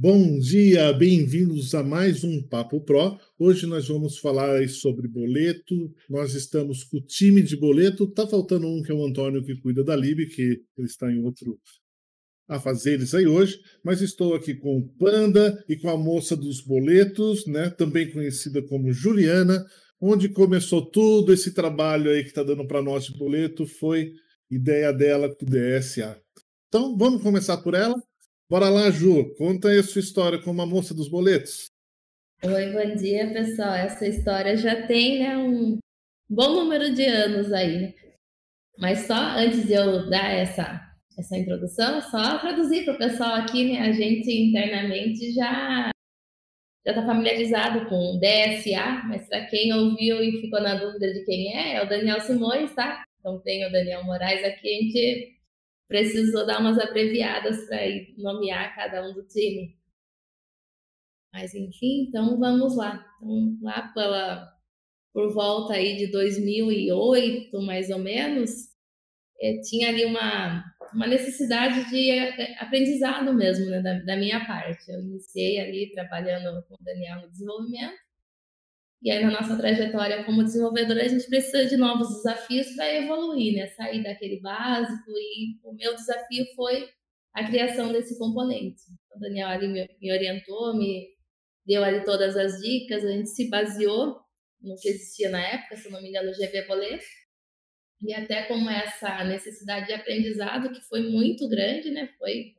Bom dia, bem-vindos a mais um Papo Pro. Hoje nós vamos falar sobre boleto. Nós estamos com o time de boleto. Tá faltando um que é o Antônio que cuida da Lib, que ele está em outro afazeres aí hoje, mas estou aqui com o Panda e com a moça dos boletos, né, também conhecida como Juliana, onde começou tudo esse trabalho aí que está dando para nós de boleto, foi ideia dela com o DSA. Então, vamos começar por ela? Bora lá, Ju, conta aí a sua história como a moça dos boletos. Oi, bom dia, pessoal. Essa história já tem né, um bom número de anos aí. Mas só antes de eu dar essa, essa introdução, só traduzir para o pessoal aqui, né? A gente internamente já já está familiarizado com DSA, mas para quem ouviu e ficou na dúvida de quem é, é o Daniel Simões, tá? Então tem o Daniel Moraes aqui, a gente precisou dar umas abreviadas para nomear cada um do time. Mas enfim, então vamos lá. Então, lá pela, por volta aí de 2008, mais ou menos, eh, tinha ali uma, uma necessidade de eh, aprendizado mesmo, né, da, da minha parte. Eu iniciei ali trabalhando com o Daniel no desenvolvimento, e aí, na nossa trajetória como desenvolvedora, a gente precisa de novos desafios para evoluir, né? Sair daquele básico. E o meu desafio foi a criação desse componente. O Daniel ali me, orientou, me deu ali todas as dicas. A gente se baseou no que existia na época, se não me engano, o GV Boleto. E até como essa necessidade de aprendizado, que foi muito grande, né? Foi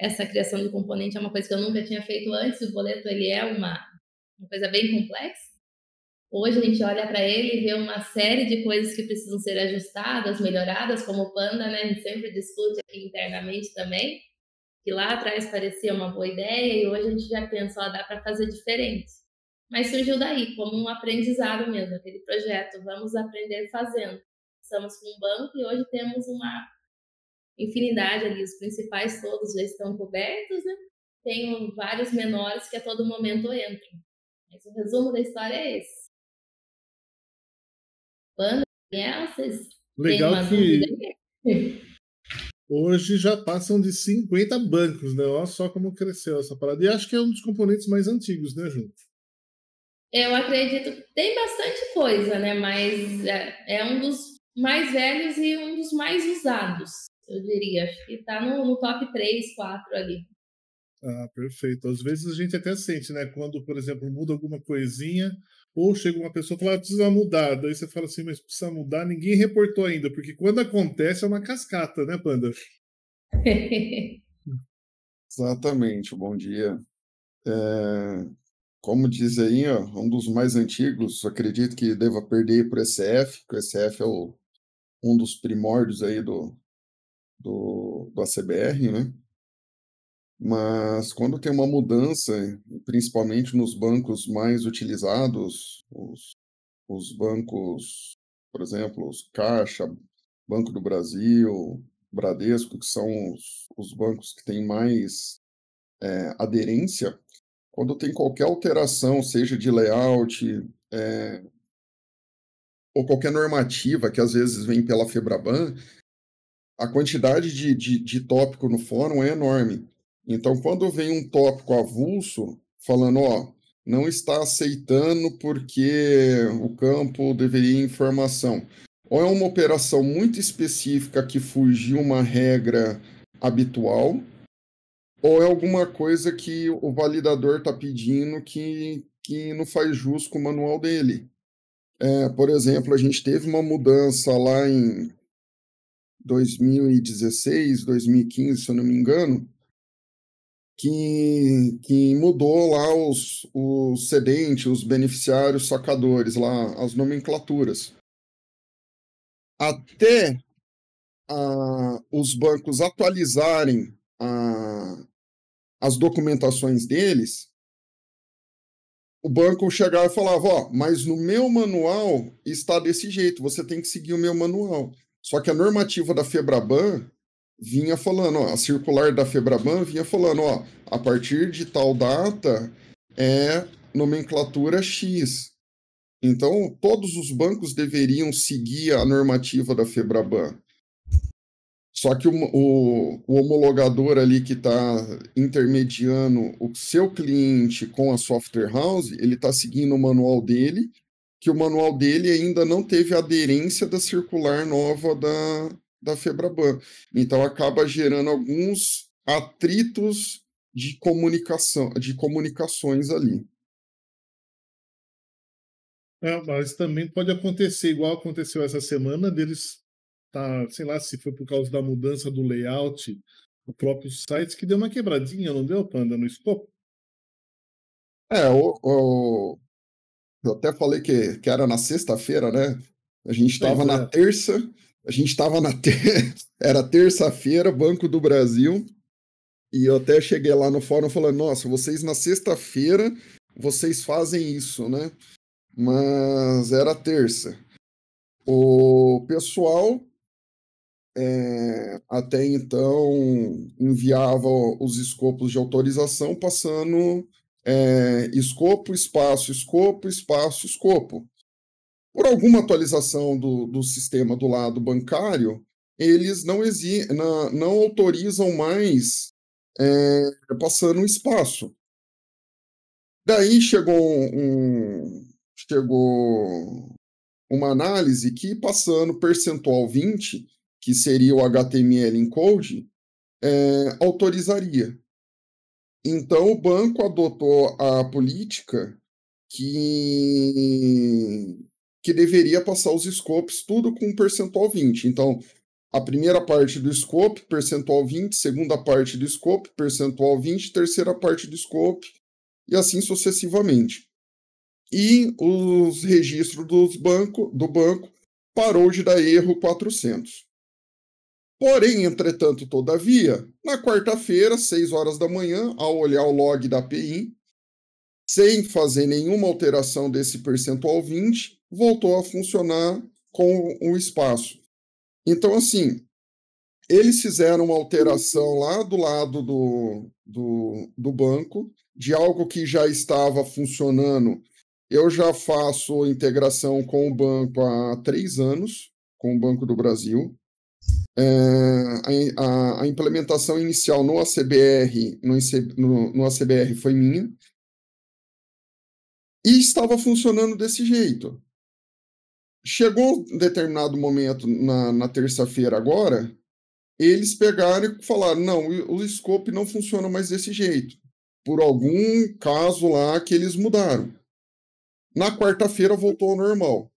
essa criação de componente é uma coisa que eu nunca tinha feito antes. O boleto ele é uma uma coisa bem complexa. Hoje a gente olha para ele e vê uma série de coisas que precisam ser ajustadas, melhoradas, como o Panda, né? A gente sempre discute aqui internamente também, que lá atrás parecia uma boa ideia e hoje a gente já pensa, ó, dá para fazer diferente. Mas surgiu daí, como um aprendizado mesmo, aquele projeto, vamos aprender fazendo. Estamos com um banco e hoje temos uma infinidade ali, os principais todos já estão cobertos, né? Tenho vários menores que a todo momento entram. Mas o resumo da história é esse. Vocês Legal que hoje já passam de 50 bancos, né? Olha só como cresceu essa parada. E acho que é um dos componentes mais antigos, né, Ju? Eu acredito que tem bastante coisa, né? Mas é, é, um dos mais velhos e um dos mais usados, eu diria. Acho que está no, no top 3, 4 ali. Ah, perfeito. Às vezes a gente até sente, né? Quando, por exemplo, muda alguma coisinha, ou chega uma pessoa e fala, ah, precisa mudar. Daí você fala assim, mas precisa mudar, ninguém reportou ainda, porque quando acontece é uma cascata, né, Panda? Exatamente, bom dia. É, como diz aí, ó, um dos mais antigos, acredito que deva perder para o SF, que o SF é o, um dos primórdios aí do, do, do ACBR, né? Mas quando tem uma mudança, principalmente nos bancos mais utilizados, os, os bancos, por exemplo, os Caixa, Banco do Brasil, Bradesco, que são os, os bancos que têm mais é, aderência, quando tem qualquer alteração, seja de layout, é, ou qualquer normativa que às vezes vem pela Febraban, a quantidade de, de, de tópico no fórum é enorme. Então, quando vem um tópico avulso, falando, ó, não está aceitando porque o campo deveria informação, ou é uma operação muito específica que fugiu uma regra habitual, ou é alguma coisa que o validador está pedindo que, que não faz jus com o manual dele. É, por exemplo, a gente teve uma mudança lá em 2016, 2015, se eu não me engano, que, que mudou lá os, os cedentes, os beneficiários, sacadores, lá as nomenclaturas. Até os bancos atualizarem as documentações deles, o banco chegava e falava, ó, mas no meu manual está desse jeito, você tem que seguir o meu manual. Só que a normativa da Febraban vinha falando, ó, a circular da Febraban vinha falando, ó, a partir de tal data é nomenclatura X. Então, todos os bancos deveriam seguir a normativa da Febraban. Só que o, o, o homologador ali que está intermediando o seu cliente com a software house, ele está seguindo o manual dele, que o manual dele ainda não teve aderência da circular nova da, da Febraban. Então acaba gerando alguns atritos de comunicação, de comunicações ali. É, mas também pode acontecer, igual aconteceu essa semana, deles tá, sei lá, se foi por causa da mudança do layout do próprio site, que deu uma quebradinha, não deu, Panda, no escopo? É, o, o, eu até falei que, que era na sexta-feira, né? A gente estava é. na terça, a gente estava na ter... era terça-feira, Banco do Brasil, e eu até cheguei lá no fórum falando, nossa, vocês na sexta-feira, vocês fazem isso, né? Mas era terça. O pessoal é, até então enviava os escopos de autorização passando é, escopo, espaço, escopo, espaço, escopo. Por alguma atualização do, do sistema do lado bancário, eles não, exi não, não autorizam mais é, passando espaço. Daí chegou um, chegou uma análise que passando percentual 20 que seria o HTML encode, é, autorizaria. Então, o banco adotou a política que, que deveria passar os scopes tudo com percentual 20. Então, a primeira parte do scope, percentual 20, segunda parte do scope, percentual 20, terceira parte do scope, e assim sucessivamente. E os registros dos banco, do banco parou de dar erro 400. Porém, entretanto, todavia, na quarta-feira, 6 horas da manhã, ao olhar o log da API, sem fazer nenhuma alteração desse percentual 20, voltou a funcionar com o espaço. Então, assim, eles fizeram uma alteração lá do lado do, do, do banco, de algo que já estava funcionando. Eu já faço integração com o banco há três anos, com o Banco do Brasil. É, a, a, implementação inicial no ACBR, no, no, no ACBR foi minha, e estava funcionando desse jeito. Chegou um determinado momento na, na terça-feira agora, eles pegaram e falaram: não, o scope não funciona mais desse jeito, por algum caso lá que eles mudaram. Na quarta-feira voltou ao normal.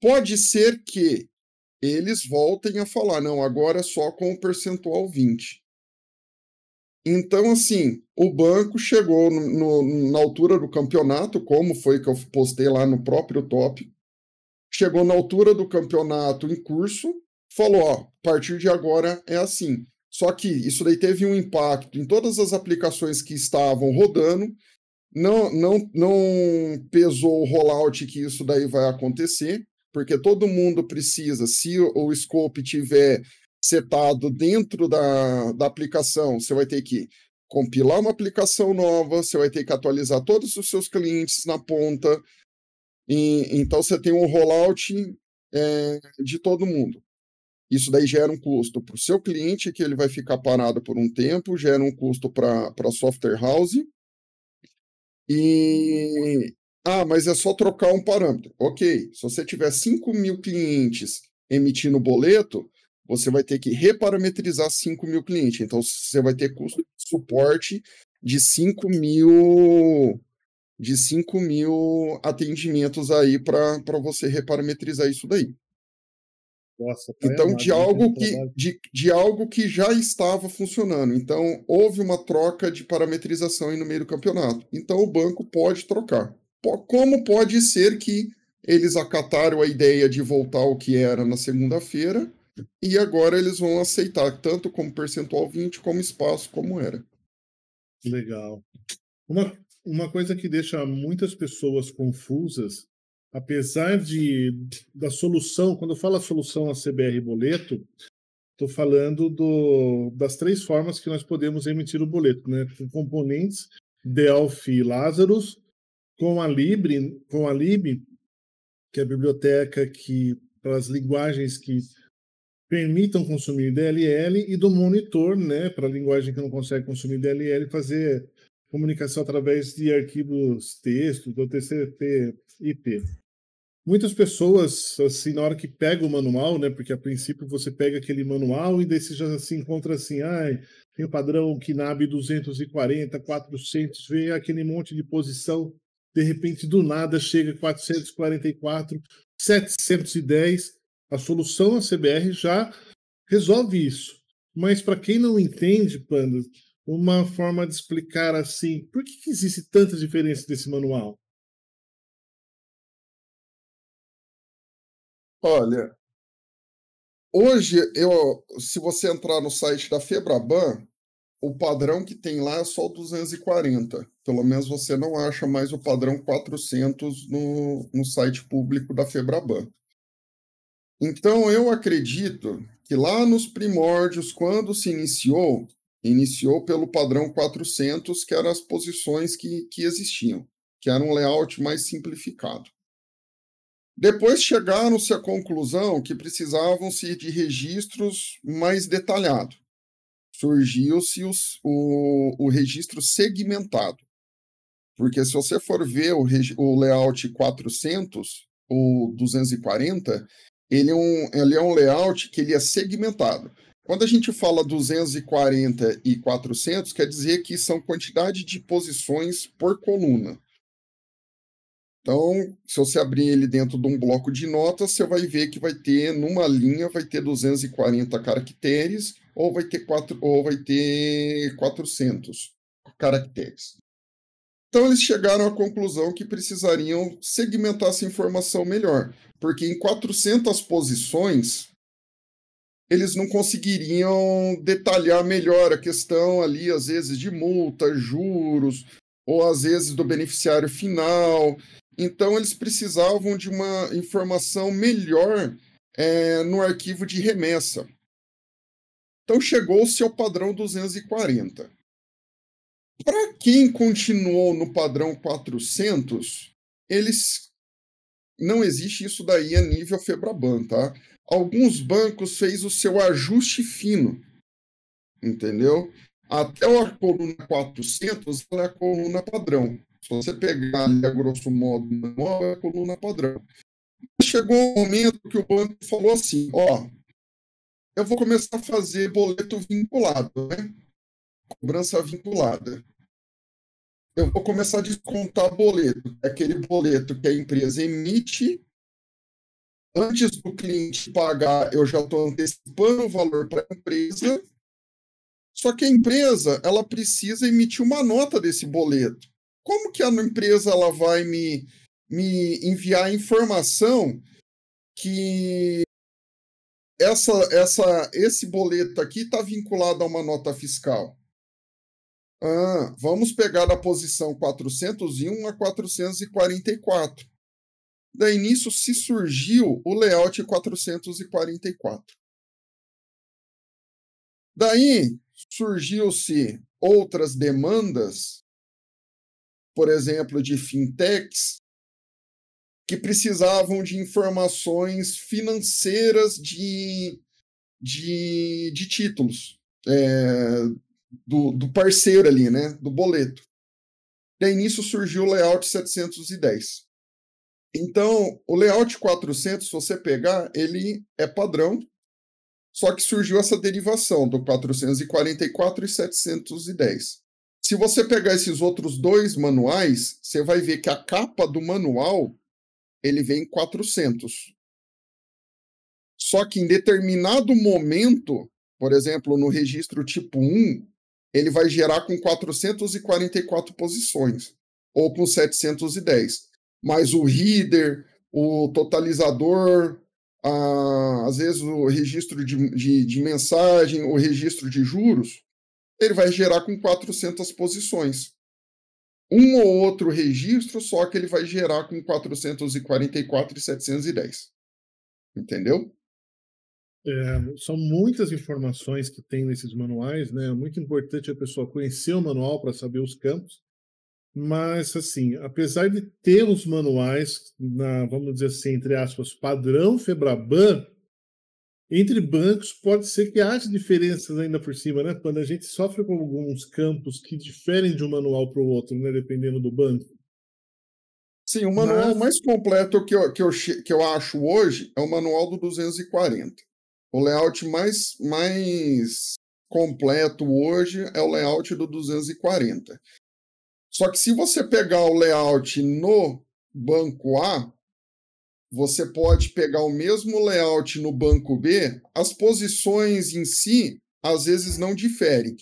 Pode ser que eles voltem a falar, não, agora é só com o percentual 20. Então, assim, o banco chegou no, no, na altura do campeonato, como foi que eu postei lá no próprio top, chegou na altura do campeonato em curso, falou, ó, a partir de agora é assim. Só que isso daí teve um impacto em todas as aplicações que estavam rodando, não, não, não pesou o rollout que isso daí vai acontecer, porque todo mundo precisa, se o scope tiver setado dentro da, da aplicação, você vai ter que compilar uma aplicação nova, você vai ter que atualizar todos os seus clientes na ponta. E, então você tem um rollout é, de todo mundo. Isso daí gera um custo para o seu cliente, que ele vai ficar parado por um tempo, gera um custo para a software house. E, ah, mas é só trocar um parâmetro. Ok, se você tiver 5 mil clientes emitindo boleto, você vai ter que reparametrizar 5 mil clientes. Então, você vai ter custo de suporte de 5 mil de 5 mil atendimentos aí para você reparametrizar isso daí. Nossa, tá então, de algo, que, de, de algo que já estava funcionando. Então, houve uma troca de parametrização aí no meio do campeonato. Então, o banco pode trocar como pode ser que eles acataram a ideia de voltar ao que era na segunda-feira e agora eles vão aceitar tanto como percentual 20 como espaço como era. Legal. Uma, uma coisa que deixa muitas pessoas confusas, apesar de da solução, quando eu falo a solução a CBR boleto, estou falando do, das três formas que nós podemos emitir o boleto, né? Com componentes Delphi e Lazarus, com a Libre, com a Lib, que é a biblioteca que para as linguagens que permitam consumir DLL e do monitor, né, para a linguagem que não consegue consumir DLL, fazer comunicação através de arquivos texto, do TCP/IP. Muitas pessoas, assim, na hora que pega o manual, né, porque a princípio você pega aquele manual e daí você já se encontra assim, ah, tem o padrão KNAB 240, 400, vê aquele monte de posição, de repente do nada chega 444, 710, a solução a CBR já resolve isso. Mas para quem não entende, Panda, uma forma de explicar assim, por que, que existe tanta diferença desse manual? Olha, hoje eu, se você entrar no site da Febraban, o padrão que tem lá é só 240. Pelo menos você não acha mais o padrão 400 no, no site público da Febraban. Então, eu acredito que lá nos primórdios, quando se iniciou, iniciou pelo padrão 400, que eram as posições que, que existiam, que era um layout mais simplificado. Depois chegaram-se à conclusão que precisavam-se de registros mais detalhados. Surgiu-se o, o registro segmentado. Porque se você for ver o, o layout 400 ou 240, ele é, um, ele é um layout que ele é segmentado. Quando a gente fala 240 e 400, quer dizer que são quantidade de posições por coluna. Então, se você abrir ele dentro de um bloco de notas, você vai ver que vai ter, numa linha, vai ter 240 caracteres ou vai ter, quatro, ou vai ter 400 caracteres. Então, eles chegaram à conclusão que precisariam segmentar essa informação melhor, porque em 400 posições, eles não conseguiriam detalhar melhor a questão ali, às vezes, de multa, juros, ou às vezes do beneficiário final. Então, eles precisavam de uma informação melhor é, no arquivo de remessa. Então, chegou-se ao padrão 240. Para quem continuou no padrão 400, eles não existe isso daí a nível Febraban, tá? Alguns bancos fez o seu ajuste fino, entendeu? Até a coluna 400 é a coluna padrão. Se você pegar ali a grosso modo manual, é a coluna padrão. Chegou um momento que o banco falou assim, ó, eu vou começar a fazer boleto vinculado, né? Cobrança vinculada eu vou começar a descontar boleto. Aquele boleto que a empresa emite. Antes do cliente pagar, eu já estou antecipando o valor para a empresa. Só que a empresa ela precisa emitir uma nota desse boleto. Como que a empresa ela vai me, me enviar a informação que essa, essa, esse boleto aqui está vinculado a uma nota fiscal? Ah, vamos pegar da posição 401 a 444. Daí nisso se surgiu o layout 444. Daí surgiu-se outras demandas, por exemplo, de fintechs, que precisavam de informações financeiras de, de, de títulos. É, do, do parceiro ali, né? Do boleto. Daí nisso surgiu o layout 710. Então, o layout 400, se você pegar, ele é padrão, só que surgiu essa derivação do 444 e 710. Se você pegar esses outros dois manuais, você vai ver que a capa do manual ele vem em 400. Só que em determinado momento, por exemplo, no registro tipo 1, ele vai gerar com 444 posições, ou com 710. Mas o reader, o totalizador, a, às vezes o registro de, de, de mensagem, o registro de juros, ele vai gerar com 400 posições. Um ou outro registro, só que ele vai gerar com 444 e 710. Entendeu? É, são muitas informações que tem nesses manuais, né? É muito importante a pessoa conhecer o manual para saber os campos. Mas, assim, apesar de ter os manuais, na, vamos dizer assim, entre aspas, padrão Febraban, entre bancos pode ser que haja diferenças ainda por cima, né? Quando a gente sofre com alguns campos que diferem de um manual para o outro, né? Dependendo do banco. Sim, o manual Mas... mais completo que eu, que, eu, que eu acho hoje é o manual do 240. O layout mais, mais completo hoje é o layout do 240. Só que se você pegar o layout no banco A, você pode pegar o mesmo layout no banco B, as posições em si às vezes não diferem.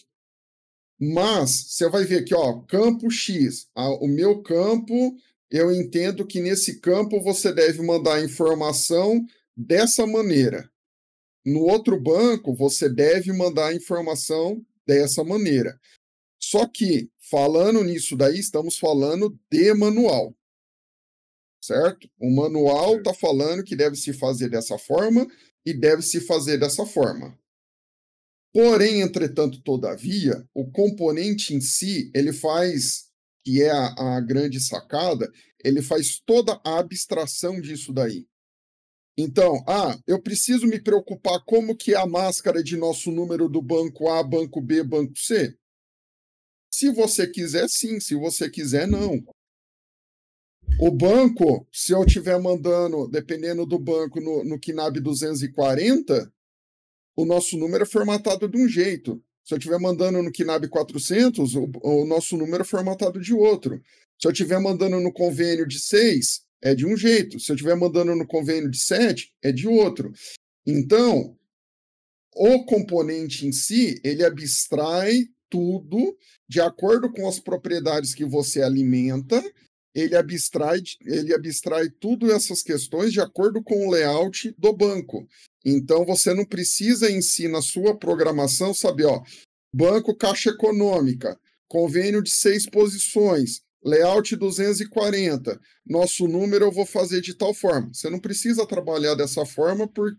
Mas você vai ver aqui, ó, campo X. o meu campo, eu entendo que nesse campo você deve mandar a informação dessa maneira. No outro banco, você deve mandar a informação dessa maneira. Só que, falando nisso daí, estamos falando de manual certo? O manual está falando que deve se fazer dessa forma e deve se fazer dessa forma. Porém, entretanto, todavia, o componente em si, ele faz, que é a, a grande sacada, ele faz toda a abstração disso daí. Então, ah, eu preciso me preocupar como que é a máscara de nosso número do banco A, banco B, banco C? Se você quiser, sim. Se você quiser, não. O banco, se eu estiver mandando, dependendo do banco, no, no KNAB 240, o nosso número é formatado de um jeito. Se eu estiver mandando no KNAB 400, o, o, nosso número é formatado de outro. Se eu estiver mandando no convênio de 6, é de um jeito. Se eu estiver mandando no convênio de 7, é de outro. Então, o componente em si, ele abstrai tudo de acordo com as propriedades que você alimenta ele abstrai, ele abstrai tudo essas questões de acordo com o layout do banco. Então você não precisa em si na sua programação saber, ó, banco caixa econômica, convênio de seis posições, layout 240, nosso número eu vou fazer de tal forma. Você não precisa trabalhar dessa forma por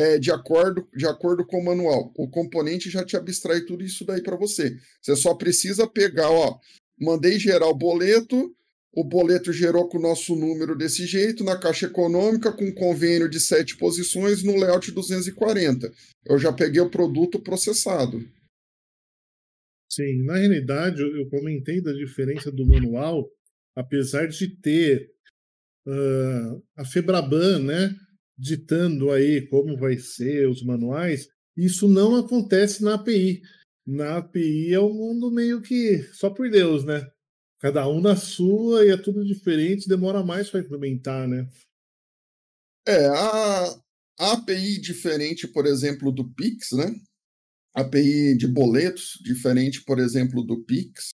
é, de acordo de acordo com o manual. O componente já te abstrai tudo isso daí para você. Você só precisa pegar, ó, mandei gerar o boleto, o boleto gerou com o nosso número desse jeito, na Caixa Econômica, com convênio de sete posições, no layout 240. Eu já peguei o produto processado. Sim, na realidade, eu comentei da diferença do manual, apesar de ter uh, a Febraban, né, ditando aí como vai ser os manuais, isso não acontece na API. Na API é um mundo meio que só por Deus, né? Cada um na sua e é tudo diferente, demora mais para implementar, né? É, a, a API diferente, por exemplo, do Pix, né? API de boletos, diferente, por exemplo, do Pix.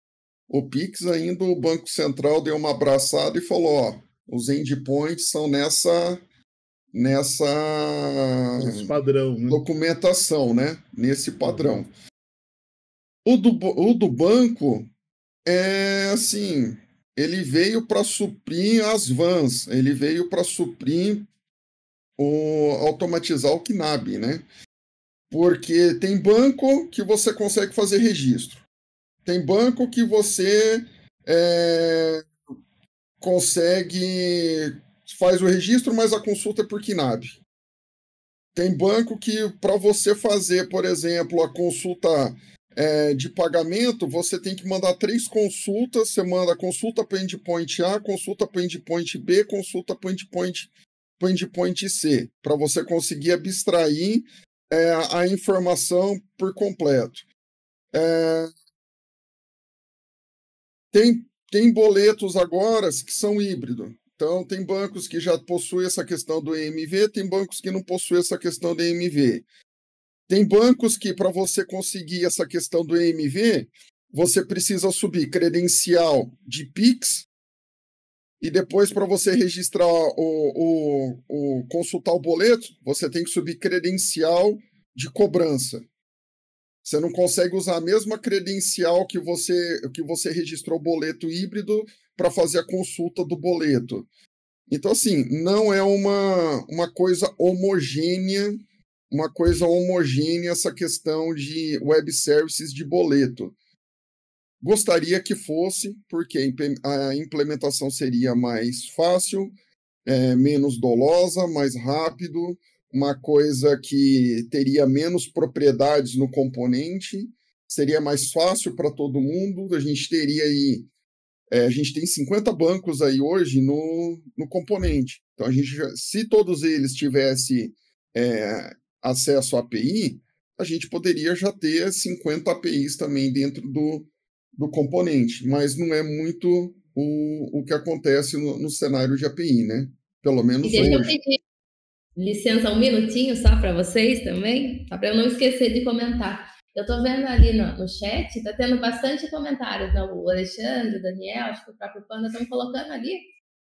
O Pix ainda o Banco Central deu uma abraçada e falou, ó, os endpoints são nessa nessa padrão, né? documentação, né? Nesse padrão. Uhum. O do, o do banco é assim, ele veio para suprir as vans, ele veio para suprir o automatizar o KNAB, né? Porque tem banco que você consegue fazer registro. Tem banco que você é, consegue faz o registro, mas a consulta é por KNAB. Tem banco que para você fazer, por exemplo, a consulta é, de pagamento, você tem que mandar três consultas. Você manda consulta para endpoint A, consulta para endpoint B, consulta para endpoint, endpoint C, para você conseguir abstrair é, a informação por completo. É, tem, tem boletos agora que são híbridos. Então, tem bancos que já possuem essa questão do EMV, tem bancos que não possuem essa questão do EMV. Tem bancos que, para você conseguir essa questão do EMV, você precisa subir credencial de Pix e depois, para você registrar o, o, o, consultar o boleto, você tem que subir credencial de cobrança. Você não consegue usar a mesma credencial que você que você registrou o boleto híbrido para fazer a consulta do boleto. Então, assim, não é uma, uma coisa homogênea uma coisa homogênea essa questão de web services de boleto. Gostaria que fosse, porque a implementação seria mais fácil, é, menos dolosa, mais rápido, uma coisa que teria menos propriedades no componente, seria mais fácil para todo mundo. A gente teria aí, é, a gente tem 50 bancos aí hoje no, no componente. Então, a gente, se todos eles tivessem é, acesso à API, a gente poderia já ter 50 APIs também dentro do, do componente, mas não é muito o, o que acontece no, no cenário de API, né? Pelo menos e hoje. Eu pedir licença um minutinho só para vocês também, só para eu não esquecer de comentar. Eu estou vendo ali no, no chat, está tendo bastante comentários, né? o Alexandre, o Daniel, acho que o próprio Panda estão colocando ali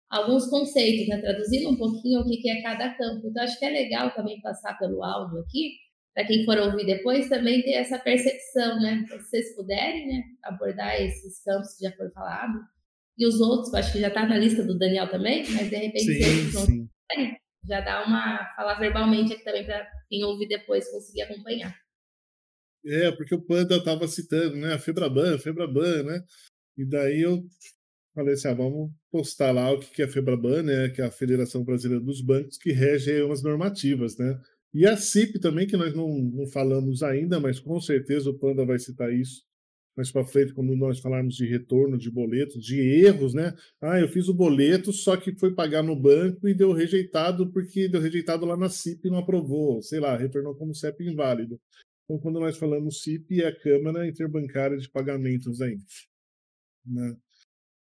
alguns conceitos, né? traduzindo um pouquinho o que é cada campo. Então, acho que é legal também passar pelo áudio aqui, para quem for ouvir depois também ter essa percepção, né? Se vocês puderem, né, abordar esses campos que já foram falados, e os outros, acho que já está na lista do Daniel também, mas de repente sim, não sim. já dá uma falar verbalmente aqui também para quem ouvir depois conseguir acompanhar. É, porque o Panda estava citando, né, a Febraban, a Febraban, né? E daí eu falei assim, ah, vamos postar lá o que é a Febraban, né, que é a Federação Brasileira dos Bancos, que rege umas normativas, né? E a CIP também, que nós não, não falamos ainda, mas com certeza o Panda vai citar isso mais para frente, quando nós falarmos de retorno de boletos, de erros, né? Ah, eu fiz o boleto, só que foi pagar no banco e deu rejeitado porque deu rejeitado lá na CIP e não aprovou, sei lá, retornou como CEP inválido. Então, quando nós falamos CIP, é a Câmara Interbancária de Pagamentos ainda. Né?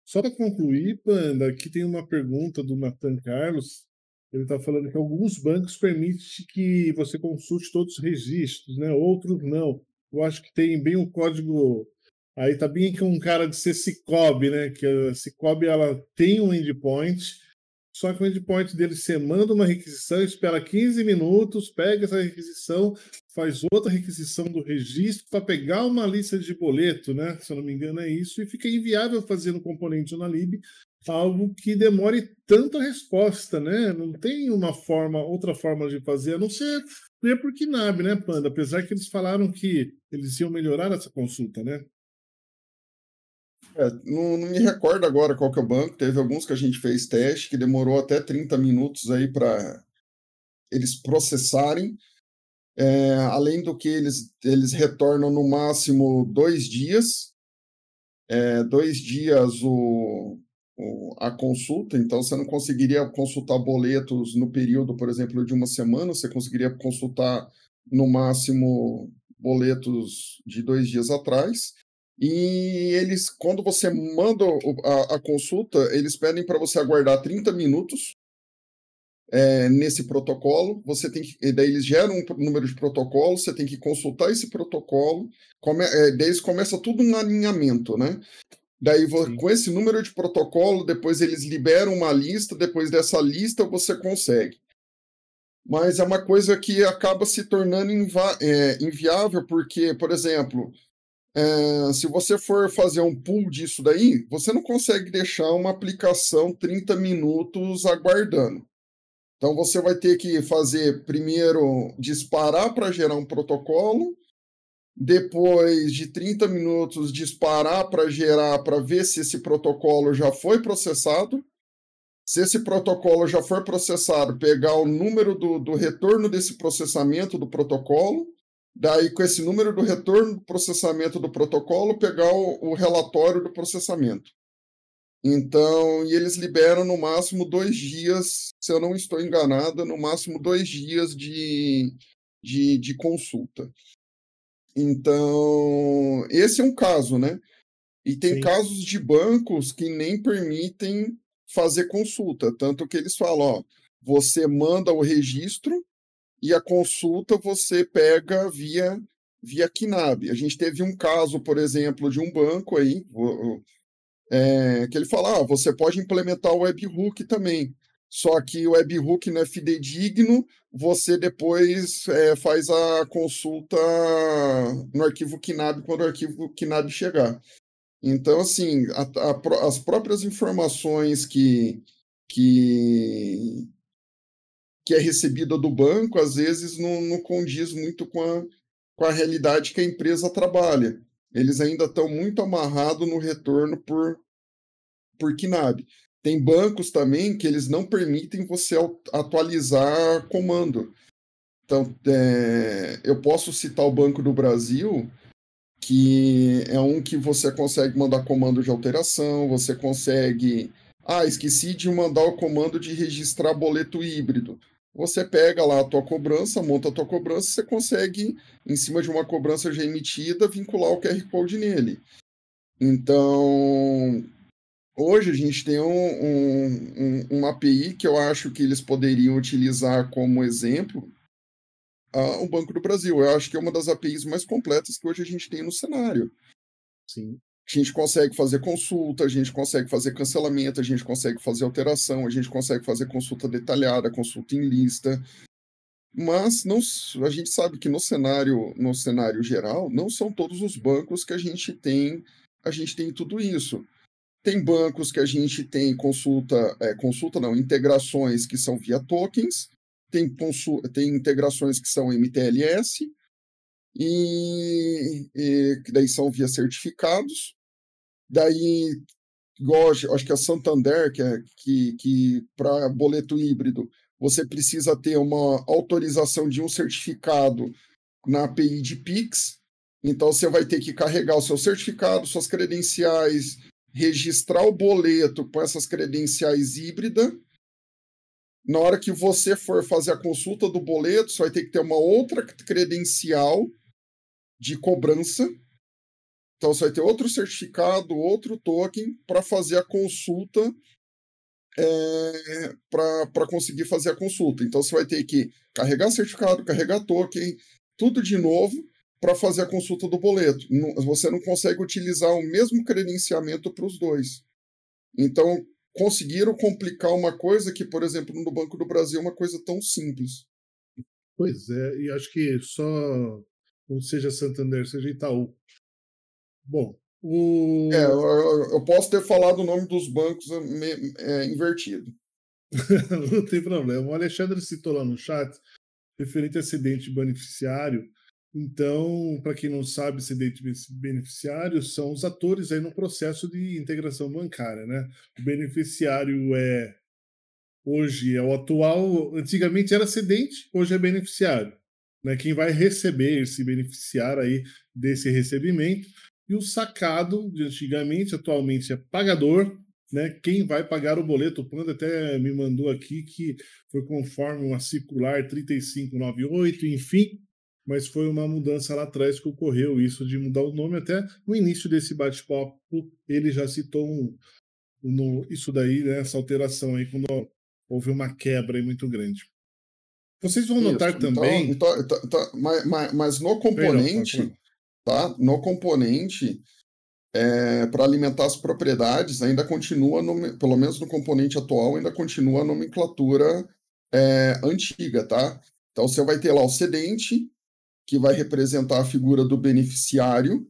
Só para concluir, Panda, aqui tem uma pergunta do Nathan Carlos, ele está falando que alguns bancos permitem que você consulte todos os registros, né? outros não. Eu acho que tem bem o código. Aí tá bem que um cara de ser Cicobi, né? Que a Cicobi ela tem um endpoint, só que o endpoint dele você manda uma requisição, espera 15 minutos, pega essa requisição, faz outra requisição do registro para pegar uma lista de boleto, né? Se eu não me engano é isso, e fica inviável fazer no componente na lib algo que demore tanta resposta, né? Não tem uma forma, outra forma de fazer, a não ser ver por KNAB, né, Panda? Apesar que eles falaram que eles iam melhorar essa consulta, né? É, não, não, me recordo agora qual que é o banco. Teve alguns que a gente fez teste que demorou até 30 minutos aí para eles processarem. É, além do que eles, eles retornam no máximo dois dias. É, dois dias o, a consulta, então você não conseguiria consultar boletos no período, por exemplo, de uma semana, você conseguiria consultar no máximo boletos de dois dias atrás. E eles, quando você manda a, a consulta, eles pedem para você aguardar 30 minutos é, nesse protocolo. Você tem que, daí eles geram um número de protocolo, você tem que consultar esse protocolo. Come, é, daí começa tudo um alinhamento, né? Daí, Sim. com esse número de protocolo, depois eles liberam uma lista, depois dessa lista você consegue. Mas é uma coisa que acaba se tornando é, inviável, porque, por exemplo, é, se você for fazer um pool disso daí, você não consegue deixar uma aplicação 30 minutos aguardando. Então você vai ter que fazer primeiro disparar para gerar um protocolo, depois de 30 minutos disparar para gerar, para ver se esse protocolo já foi processado. Se esse protocolo já for processado, pegar o número do, do retorno desse processamento do protocolo, daí com esse número do retorno do processamento do protocolo, pegar o, o relatório do processamento. Então, e eles liberam no máximo dois dias, se eu não estou enganada, no máximo dois dias de, de, de consulta. Então, esse é um caso, né? E tem Sim. casos de bancos que nem permitem fazer consulta, tanto que eles falam, ó, você manda o registro e a consulta você pega via via KNAB. A gente teve um caso, por exemplo, de um banco aí, é, que ele fala, ah, você pode implementar o webhook também. Só que o webhook não é fidedigno, você depois é, faz a consulta no arquivo KNAB quando o arquivo KNAB chegar. Então, assim, a, a, as próprias informações que, que, que é recebida do banco, às vezes não, não condiz muito com a, com a realidade que a empresa trabalha. Eles ainda estão muito amarrados no retorno por, por KNAB. Tem bancos também que eles não permitem você atualizar comando. Então, é, eu posso citar o Banco do Brasil, que é um que você consegue mandar comando de alteração, você consegue. Ah, esqueci de mandar o comando de registrar boleto híbrido. Você pega lá a tua cobrança, monta a tua cobrança, você consegue, em cima de uma cobrança já emitida, vincular o QR Code nele. Então, hoje a gente tem um, um, um, uma API que eu acho que eles poderiam utilizar como exemplo, uh, o Banco do Brasil. Eu acho que é uma das APIs mais completas que hoje a gente tem no cenário. Sim. A gente consegue fazer consulta, a gente consegue fazer cancelamento, a gente consegue fazer alteração, a gente consegue fazer consulta detalhada, consulta em lista. Mas não, a gente sabe que no cenário, no cenário geral, não são todos os bancos que a gente tem, a gente tem tudo isso. Tem bancos que a gente tem consulta, é, consulta não, integrações que são via tokens, tem, tem integrações que são MTLS, e, e que daí são via certificados. Daí, igual, acho que a Santander, que, é, que, que para boleto híbrido, você precisa ter uma autorização de um certificado na API de Pix. Então, você vai ter que carregar o seu certificado, suas credenciais, registrar o boleto com essas credenciais híbrida. Na hora que você for fazer a consulta do boleto, você vai ter que ter uma outra credencial de cobrança então você vai ter outro certificado, outro token para fazer a consulta é, para conseguir fazer a consulta. Então você vai ter que carregar certificado, carregar token, tudo de novo para fazer a consulta do boleto. Você não consegue utilizar o mesmo credenciamento para os dois. Então conseguiram complicar uma coisa que, por exemplo, no Banco do Brasil é uma coisa tão simples. Pois é, e acho que só, seja Santander, seja Itaú, Bom, o... É, eu, eu, posso ter falado o nome dos bancos é, invertido. Não tem problema. O Alexandre citou lá no chat, referente a acidente beneficiário. Então, para quem não sabe, acidente beneficiário são os atores aí no processo de integração bancária, né? O beneficiário é hoje é o atual, antigamente era acidente, hoje é beneficiário, né? Quem vai receber, se beneficiar aí desse recebimento e o sacado, de antigamente, atualmente é pagador, né? Quem vai pagar o boleto? O Panda até me mandou aqui que foi conforme uma circular 3598, enfim, mas foi uma mudança lá atrás que ocorreu isso de mudar o nome. Até no início desse bate-papo, ele já citou um, no, isso daí, né, essa alteração aí, quando houve uma quebra muito grande. Vocês vão notar então, também. Então, então, então, mas, mas, no componente. Perdão, tá? No componente, é, para alimentar as propriedades, ainda continua, no, pelo menos no componente atual, ainda continua a nomenclatura é, antiga, tá? Então você vai ter lá o cedente, que vai representar a figura do beneficiário,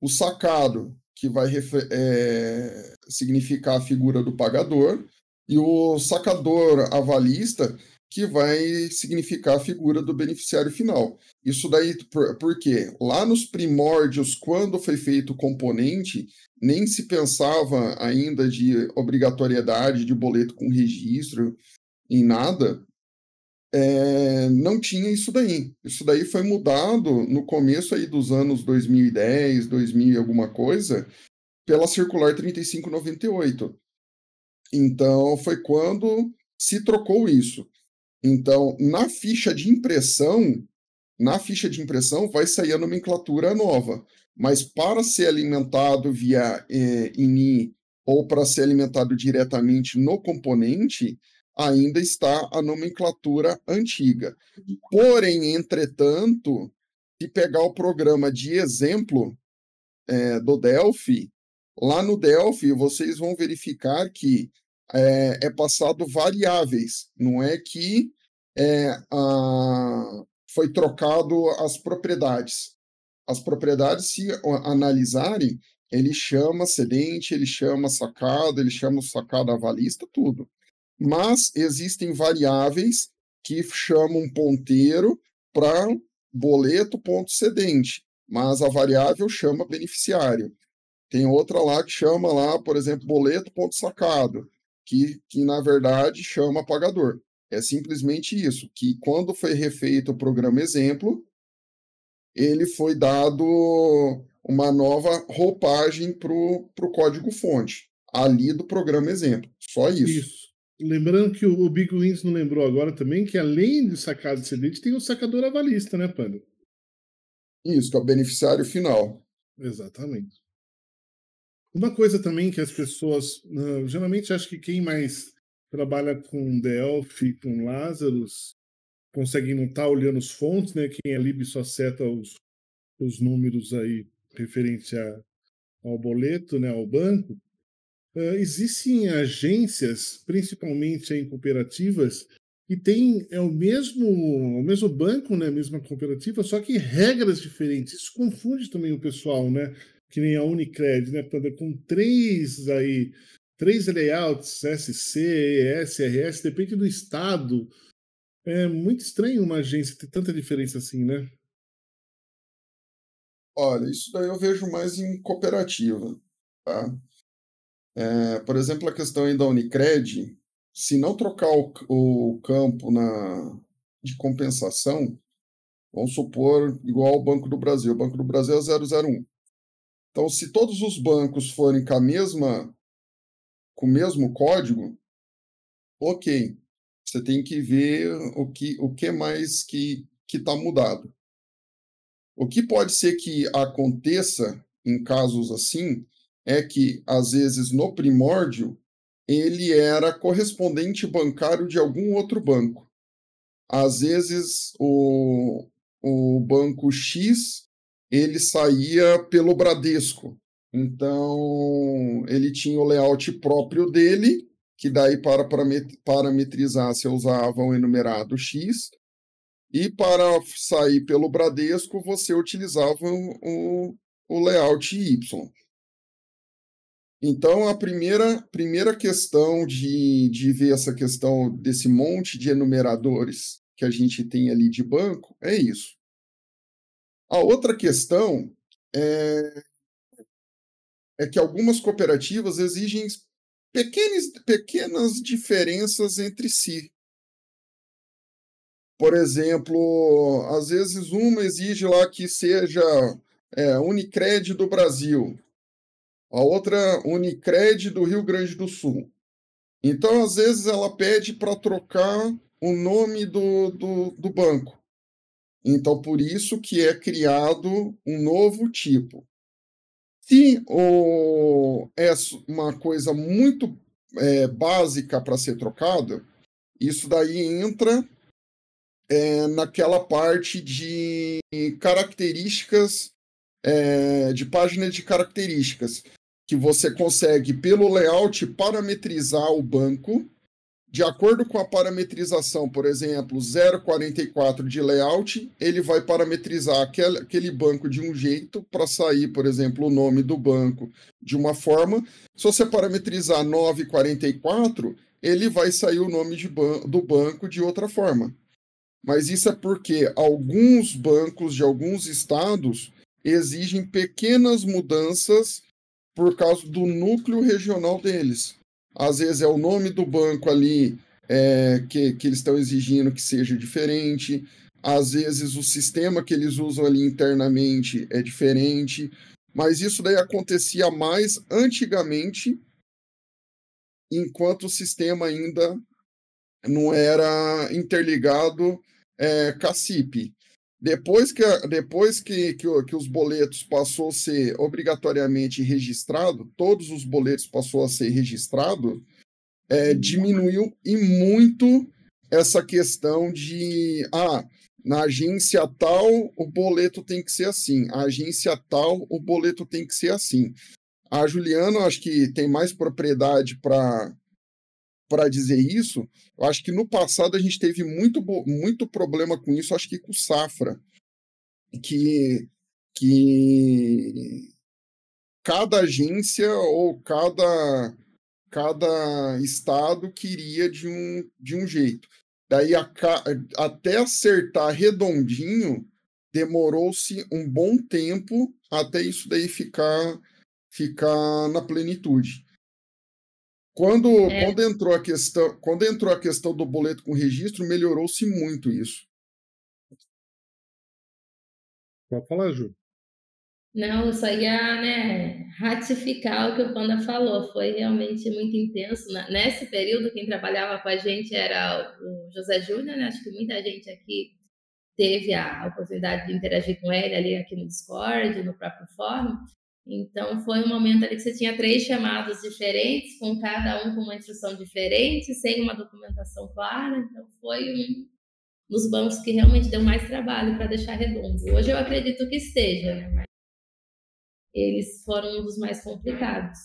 o sacado, que vai é, significar a figura do pagador, e o sacador avalista, que vai significar a figura do beneficiário final. Isso daí por, porque lá nos primórdios, quando foi feito o componente, nem se pensava ainda de obrigatoriedade de boleto com registro em nada. É, não tinha isso daí. Isso daí foi mudado no começo aí dos anos 2010, 2000 e alguma coisa, pela circular 3598. Então foi quando se trocou isso. Então, na ficha de impressão, na ficha de impressão vai sair a nomenclatura nova, mas para ser alimentado via eh, INI ou para ser alimentado diretamente no componente, ainda está a nomenclatura antiga. Porém, entretanto, se pegar o programa de exemplo é, do Delphi, lá no Delphi vocês vão verificar que é, é passado variáveis, não é que é, a, foi trocado as propriedades. As propriedades, se analisarem, ele chama cedente, ele chama sacada, ele chama sacada avalista, tudo. Mas existem variáveis que chamam ponteiro para boleto ponto cedente, mas a variável chama beneficiário. Tem outra lá que chama lá, por exemplo, boleto ponto sacado que, que na verdade chama pagador. É simplesmente isso, que quando foi refeito o programa exemplo, ele foi dado uma nova roupagem para o código-fonte, ali do programa exemplo. Só isso. Isso. Lembrando que o Big Wins não lembrou agora também que além do sacado excedente tem o sacador avalista, né, Panda? Isso, que é o beneficiário final. Exatamente. Uma coisa também que as pessoas, uh, geralmente acho que quem mais trabalha com Delphi, com Lazarus, consegue não estar olhando os fontes, né? Quem é lib só seta os, os números aí referente a, ao boleto, né, ao banco. Uh, existem agências, principalmente em cooperativas, que tem é o mesmo o mesmo banco, né, a mesma cooperativa, só que regras diferentes. Isso confunde também o pessoal, né? Que nem a Unicred, né? Com três aí, três layouts, SC, ES, RS, depende do estado. É muito estranho uma agência ter tanta diferença assim, né? Olha, isso daí eu vejo mais em cooperativa, tá? É, por exemplo, a questão aí da Unicred, se não trocar o, o campo na, de compensação, vamos supor, igual ao Banco do Brasil. O Banco do Brasil é 001. Então, se todos os bancos forem com a mesma com o mesmo código, ok. Você tem que ver o que, o que mais que está mudado. O que pode ser que aconteça em casos assim é que, às vezes, no primórdio, ele era correspondente bancário de algum outro banco. Às vezes, o, o banco X ele saía pelo Bradesco. Então, ele tinha o layout próprio dele, que daí para parametrizar você usava o enumerado X, e para sair pelo Bradesco você utilizava o, o layout Y. Então, a primeira, primeira questão de, de ver essa questão desse monte de enumeradores que a gente tem ali de banco é isso. A outra questão é, é que algumas cooperativas exigem pequenas, pequenas diferenças entre si. Por exemplo, às vezes uma exige lá que seja é, Unicred do Brasil, a outra Unicred do Rio Grande do Sul. Então, às vezes, ela pede para trocar o nome do, do, do banco. Então, por isso que é criado um novo tipo. Se é uma coisa muito é, básica para ser trocada, isso daí entra é, naquela parte de características, é, de página de características que você consegue, pelo layout, parametrizar o banco. De acordo com a parametrização, por exemplo, 044 de layout, ele vai parametrizar aquele, banco de um jeito para sair, por exemplo, o nome do banco de uma forma. Se você parametrizar 944, ele vai sair o nome ban do banco de outra forma. Mas isso é porque alguns bancos de alguns estados exigem pequenas mudanças por causa do núcleo regional deles. Às vezes é o nome do banco ali é, que, que eles estão exigindo que seja diferente, às vezes o sistema que eles usam ali internamente é diferente, mas isso daí acontecia mais antigamente, enquanto o sistema ainda não era interligado é, com a CIP. Depois que, depois que, que, que, os boletos passou a ser obrigatoriamente registrado, todos os boletos passou a ser registrado, é, diminuiu e muito essa questão de ah, na agência tal o boleto tem que ser assim, a agência tal o boleto tem que ser assim. A Juliana, acho que tem mais propriedade para para dizer isso, eu acho que no passado a gente teve muito, muito problema com isso, acho que com safra, que, que cada agência ou cada, cada estado queria de um, de um jeito. Daí a, até acertar redondinho, demorou-se um bom tempo até isso daí ficar, ficar na plenitude. Quando, é. quando, entrou a questão, quando entrou a questão do boleto com registro, melhorou-se muito isso. Pode falar, Ju. Não, eu só ia né, ratificar o que o Panda falou. Foi realmente muito intenso. Nesse período, quem trabalhava com a gente era o José Júnior, né? Acho que muita gente aqui teve a oportunidade de interagir com ele ali aqui no Discord, no próprio fórum. Então, foi um momento ali que você tinha três chamados diferentes, com cada um com uma instrução diferente, sem uma documentação clara. Então, foi um dos bancos que realmente deu mais trabalho para deixar redondo. Hoje eu acredito que esteja, né? Mas eles foram um dos mais complicados.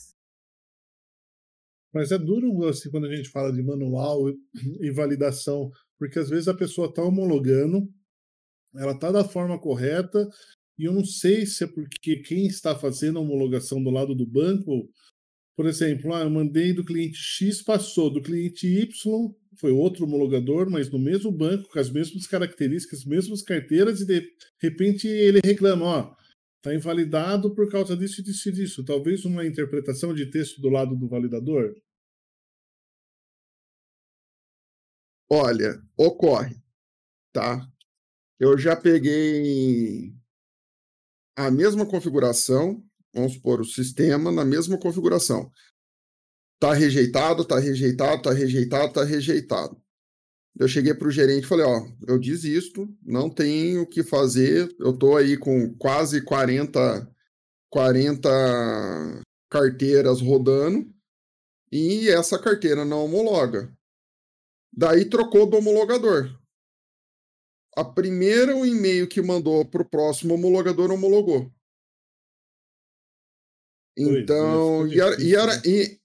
Mas é duro assim, quando a gente fala de manual e validação, porque às vezes a pessoa está homologando, ela está da forma correta, e eu não sei se é porque quem está fazendo a homologação do lado do banco, por exemplo, ah, eu mandei do cliente X, passou do cliente Y, foi outro homologador, mas no mesmo banco, com as mesmas características, as mesmas carteiras, e de repente ele reclama, ó, está invalidado por causa disso, disso e disso. Talvez uma interpretação de texto do lado do validador? Olha, ocorre, tá? Eu já peguei a mesma configuração, vamos supor, o sistema na mesma configuração. Está rejeitado, está rejeitado, está rejeitado, está rejeitado. Eu cheguei para o gerente e falei, ó, eu desisto, não tenho o que fazer, eu estou aí com quase 40, 40 carteiras rodando e essa carteira não homologa. Daí trocou do homologador a primeira o e-mail que mandou para o próximo homologador homologou. Então, e, era, e, era, e,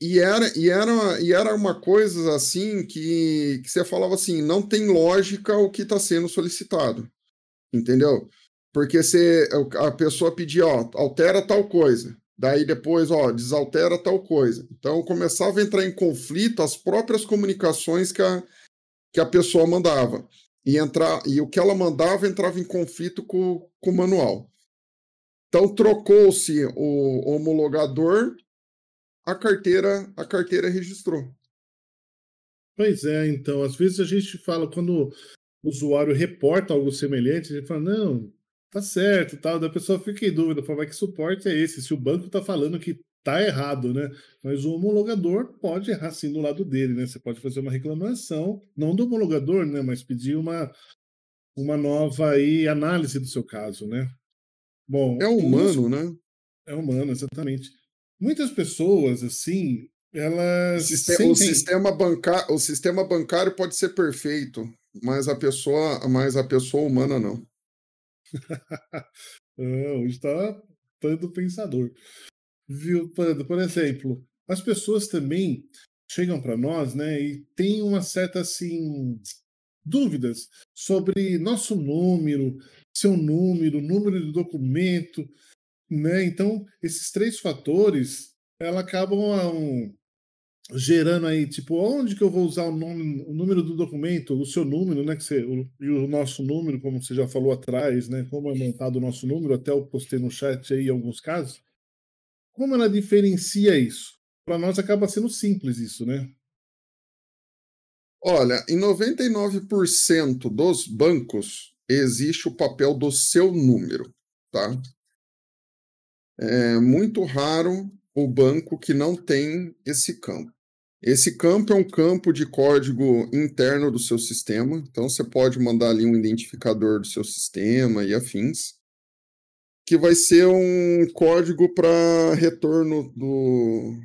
e, era, e, era, e era uma coisa assim que, que você falava assim: não tem lógica o que está sendo solicitado. Entendeu? Porque se a pessoa pedia, ó, altera tal coisa. Daí depois, ó, desaltera tal coisa. Então começava a entrar em conflito as próprias comunicações que a, que a pessoa mandava e entrar e o que ela mandava entrava em conflito com, com o manual. Então trocou-se o homologador, a carteira a carteira registrou. Pois é, então às vezes a gente fala quando o usuário reporta algo semelhante, a gente fala não, tá certo, tal, da pessoa fica em dúvida, fala, mas que suporte é esse? Se o banco está falando que tá errado, né? Mas o homologador pode errar sim do lado dele, né? Você pode fazer uma reclamação, não do homologador, né? Mas pedir uma, uma nova aí análise do seu caso, né? Bom, é humano, né? É humano, exatamente. Muitas pessoas, assim, elas. O sistema, sentem... o sistema, bancar... o sistema bancário pode ser perfeito, mas a pessoa, mas a pessoa humana não. hoje está tanto pensador. Viu, por exemplo, as pessoas também chegam para nós, né, e tem uma certa assim dúvidas sobre nosso número, seu número, número de documento, né? Então, esses três fatores, ela acabam um, gerando aí, tipo, onde que eu vou usar o, nome, o número do documento, o seu número, né, que você, o, e o nosso número, como você já falou atrás, né, como é montado o nosso número, até eu postei no chat aí alguns casos. Como ela diferencia isso? Para nós acaba sendo simples isso, né? Olha, em 99% dos bancos existe o papel do seu número, tá? É muito raro o banco que não tem esse campo. Esse campo é um campo de código interno do seu sistema, então você pode mandar ali um identificador do seu sistema e afins que vai ser um código para retorno do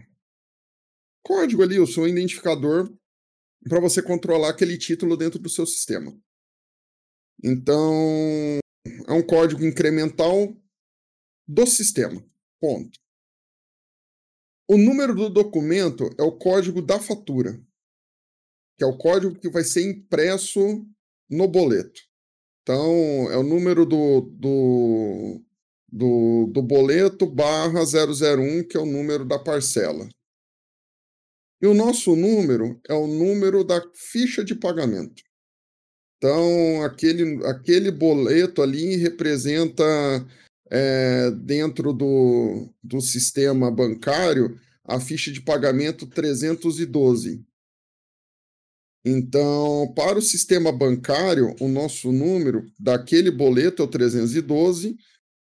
código ali, o seu identificador para você controlar aquele título dentro do seu sistema. Então, é um código incremental do sistema. Ponto. O número do documento é o código da fatura, que é o código que vai ser impresso no boleto. Então, é o número do, do do, do boleto barra 001, que é o número da parcela. E o nosso número é o número da ficha de pagamento. Então, aquele, aquele boleto ali representa, é, dentro do, do sistema bancário, a ficha de pagamento 312. Então, para o sistema bancário, o nosso número daquele boleto é o 312.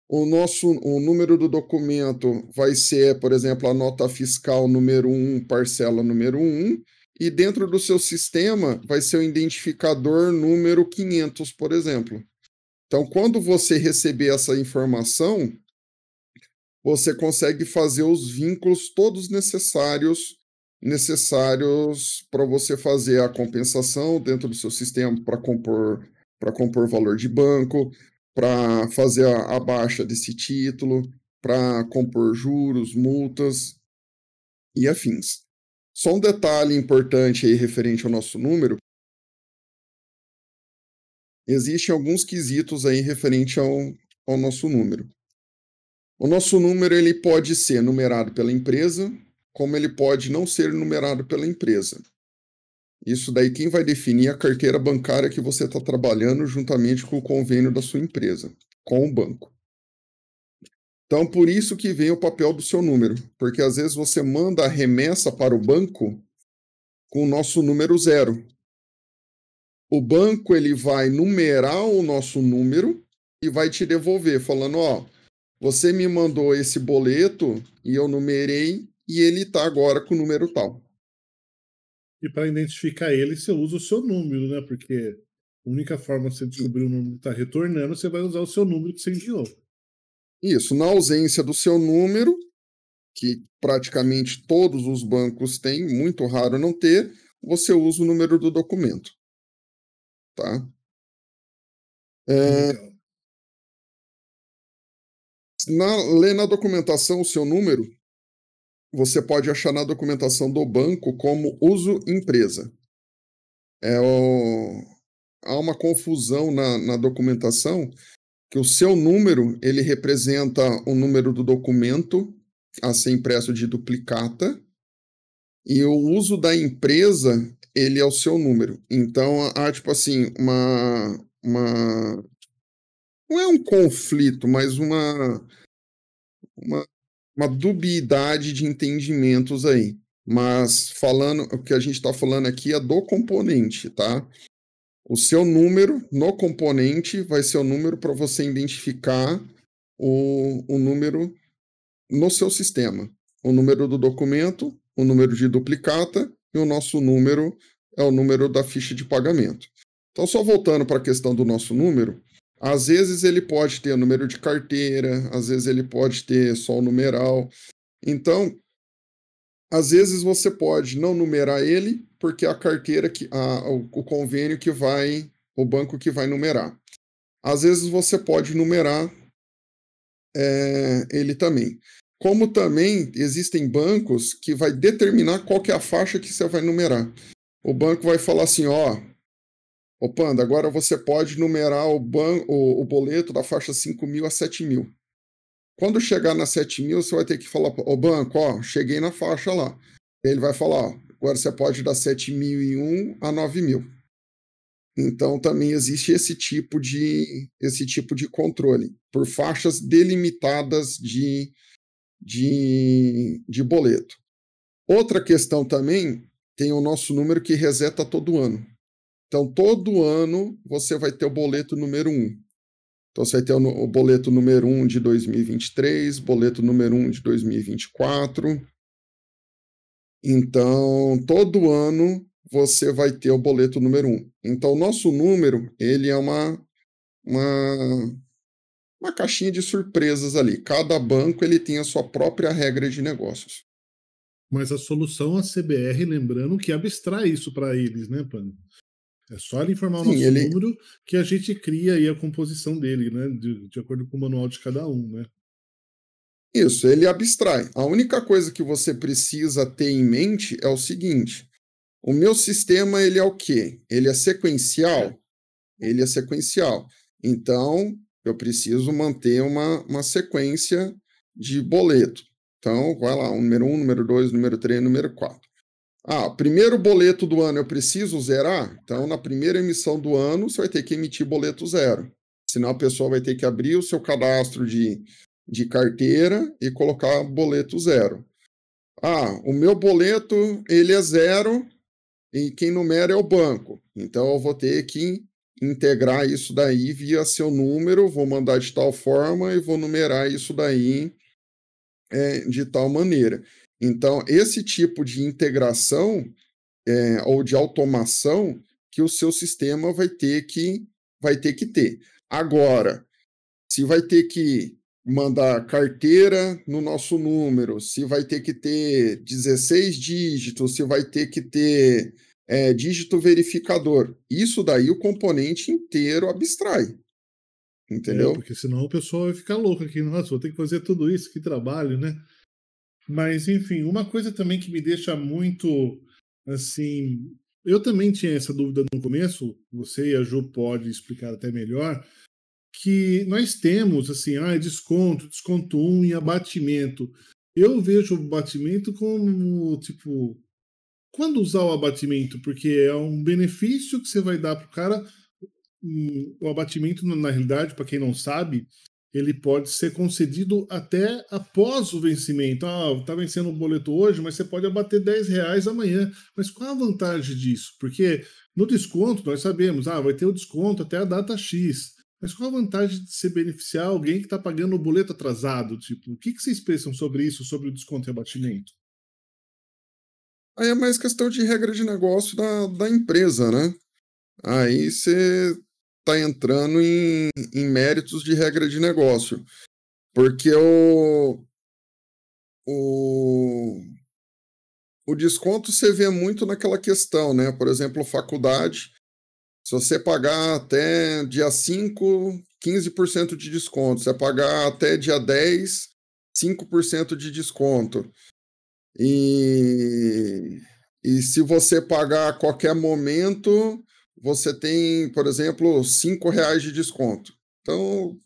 O nosso o número do documento vai ser, por exemplo, a nota fiscal número 1, parcela número 1, e dentro do seu sistema vai ser o identificador número 500, por exemplo. Então, quando você receber essa informação, você consegue fazer os vínculos todos necessários necessários para você fazer a compensação dentro do seu sistema para compor para compor valor de banco, para fazer a, a baixa desse título, para compor juros, multas e afins. Só um detalhe importante aí referente ao nosso número. Existem alguns quesitos aí referente ao, ao nosso número. O nosso número ele pode ser numerado pela empresa, como ele pode não ser numerado pela empresa. Isso daí quem vai definir é a carteira bancária que você está trabalhando juntamente com o convênio da sua empresa, com o banco. Então, por isso que vem o papel do seu número, porque às vezes você manda a remessa para o banco com o nosso número zero. O banco ele vai numerar o nosso número e vai te devolver, falando: ó, você me mandou esse boleto e eu numerei e ele está agora com o número tal. E para identificar ele, você usa o seu número, né? Porque a única forma de você descobrir o número que está retornando, você vai usar o seu número que você enviou. Isso, na ausência do seu número, que praticamente todos os bancos têm, muito raro não ter, você usa o número do documento. Tá? É, na, lê na documentação o seu número, você pode achar na documentação do banco como uso empresa. É o, há uma confusão na, na documentação que o seu número ele representa o número do documento a ser impresso de duplicata e o uso da empresa ele é o seu número. Então há tipo assim uma uma não é um conflito, mas uma uma, uma dubiedade de entendimentos aí. Mas falando, o que a gente está falando aqui é do componente, tá? O seu número no componente vai ser o número para você identificar o, o número no seu sistema. O número do documento, o número de duplicata e o nosso número é o número da ficha de pagamento. Então, só voltando para a questão do nosso número, às vezes ele pode ter número de carteira, às vezes ele pode ter só o numeral. Então, às vezes você pode não numerar ele, porque a carteira que a, o, o convênio que vai, o banco que vai numerar. Às vezes você pode numerar é, ele também. Como também existem bancos que vai determinar qual que é a faixa que você vai numerar. O banco vai falar assim, ó, Ô Panda, agora você pode numerar o, ban o, o boleto da faixa 5 mil a 7 mil. Quando chegar na 7 mil, você vai ter que falar, ô banco, ó, cheguei na faixa lá. Ele vai falar, ó, agora você pode dar 7.001 a 9 mil. Então também existe esse tipo de esse tipo de controle por faixas delimitadas de, de, de boleto. Outra questão também tem o nosso número que reseta todo ano. Então, todo ano você vai ter o boleto número 1. Então, você vai ter o, boleto número 1 de 2023, boleto número 1 de 2024. Então, todo ano você vai ter o boleto número 1. Então, o nosso número, ele é uma, uma, uma caixinha de surpresas ali. Cada banco ele tem a sua própria regra de negócios. Mas a solução a CBR, lembrando que abstrai isso para eles, né, Pano? É só ele informar o nosso ele... número que a gente cria aí a composição dele, né? De, de acordo com o manual de cada um, né? Isso, ele abstrai. A única coisa que você precisa ter em mente é o seguinte: o meu sistema ele é o quê? Ele é sequencial. Ele é sequencial. Então, eu preciso manter uma, uma sequência de boleto. Então, vai lá, o número 1, um, número 2, número 3, número 4. Ah, primeiro boleto do ano eu preciso zerar? Então, na primeira emissão do ano, você vai ter que emitir boleto zero. Senão a pessoa vai ter que abrir o seu cadastro de, de carteira e colocar boleto zero. ah, o meu boleto ele é zero e quem numera é o banco. Então eu vou ter que integrar isso daí via seu número, vou mandar de tal forma e vou numerar isso daí é, de tal maneira. Então, esse tipo de integração é, ou de automação que o seu sistema vai ter que vai ter que ter. Agora, se vai ter que mandar carteira no nosso número, se vai ter que ter 16 dígitos, se vai ter que ter é, dígito verificador. Isso daí o componente inteiro abstrai. Entendeu? É, porque senão o pessoal vai ficar louco aqui. Nossa, vou ter que fazer tudo isso, que trabalho, né? Mas, enfim, uma coisa também que me deixa muito assim. Eu também tinha essa dúvida no começo, você e a Ju pode explicar até melhor, que nós temos, assim, ah, desconto, desconto 1 um e abatimento. Eu vejo o abatimento como, tipo, quando usar o abatimento? Porque é um benefício que você vai dar para o cara. Hum, o abatimento, na realidade, para quem não sabe, ele pode ser concedido até após o vencimento. Ah, está vencendo o boleto hoje, mas você pode abater 10 reais amanhã. Mas qual a vantagem disso? Porque no desconto, nós sabemos, ah, vai ter o desconto até a data X. Mas qual a vantagem de se beneficiar alguém que está pagando o boleto atrasado? Tipo, o que, que vocês pensam sobre isso, sobre o desconto e abatimento? Aí é mais questão de regra de negócio da, da empresa, né? Aí você está entrando em, em méritos de regra de negócio. Porque o, o, o desconto você vê muito naquela questão, né? Por exemplo, faculdade. Se você pagar até dia 5, 15% de desconto. Se você pagar até dia 10, 5% de desconto. E, e se você pagar a qualquer momento, você tem, por exemplo, cinco reais de desconto. Então,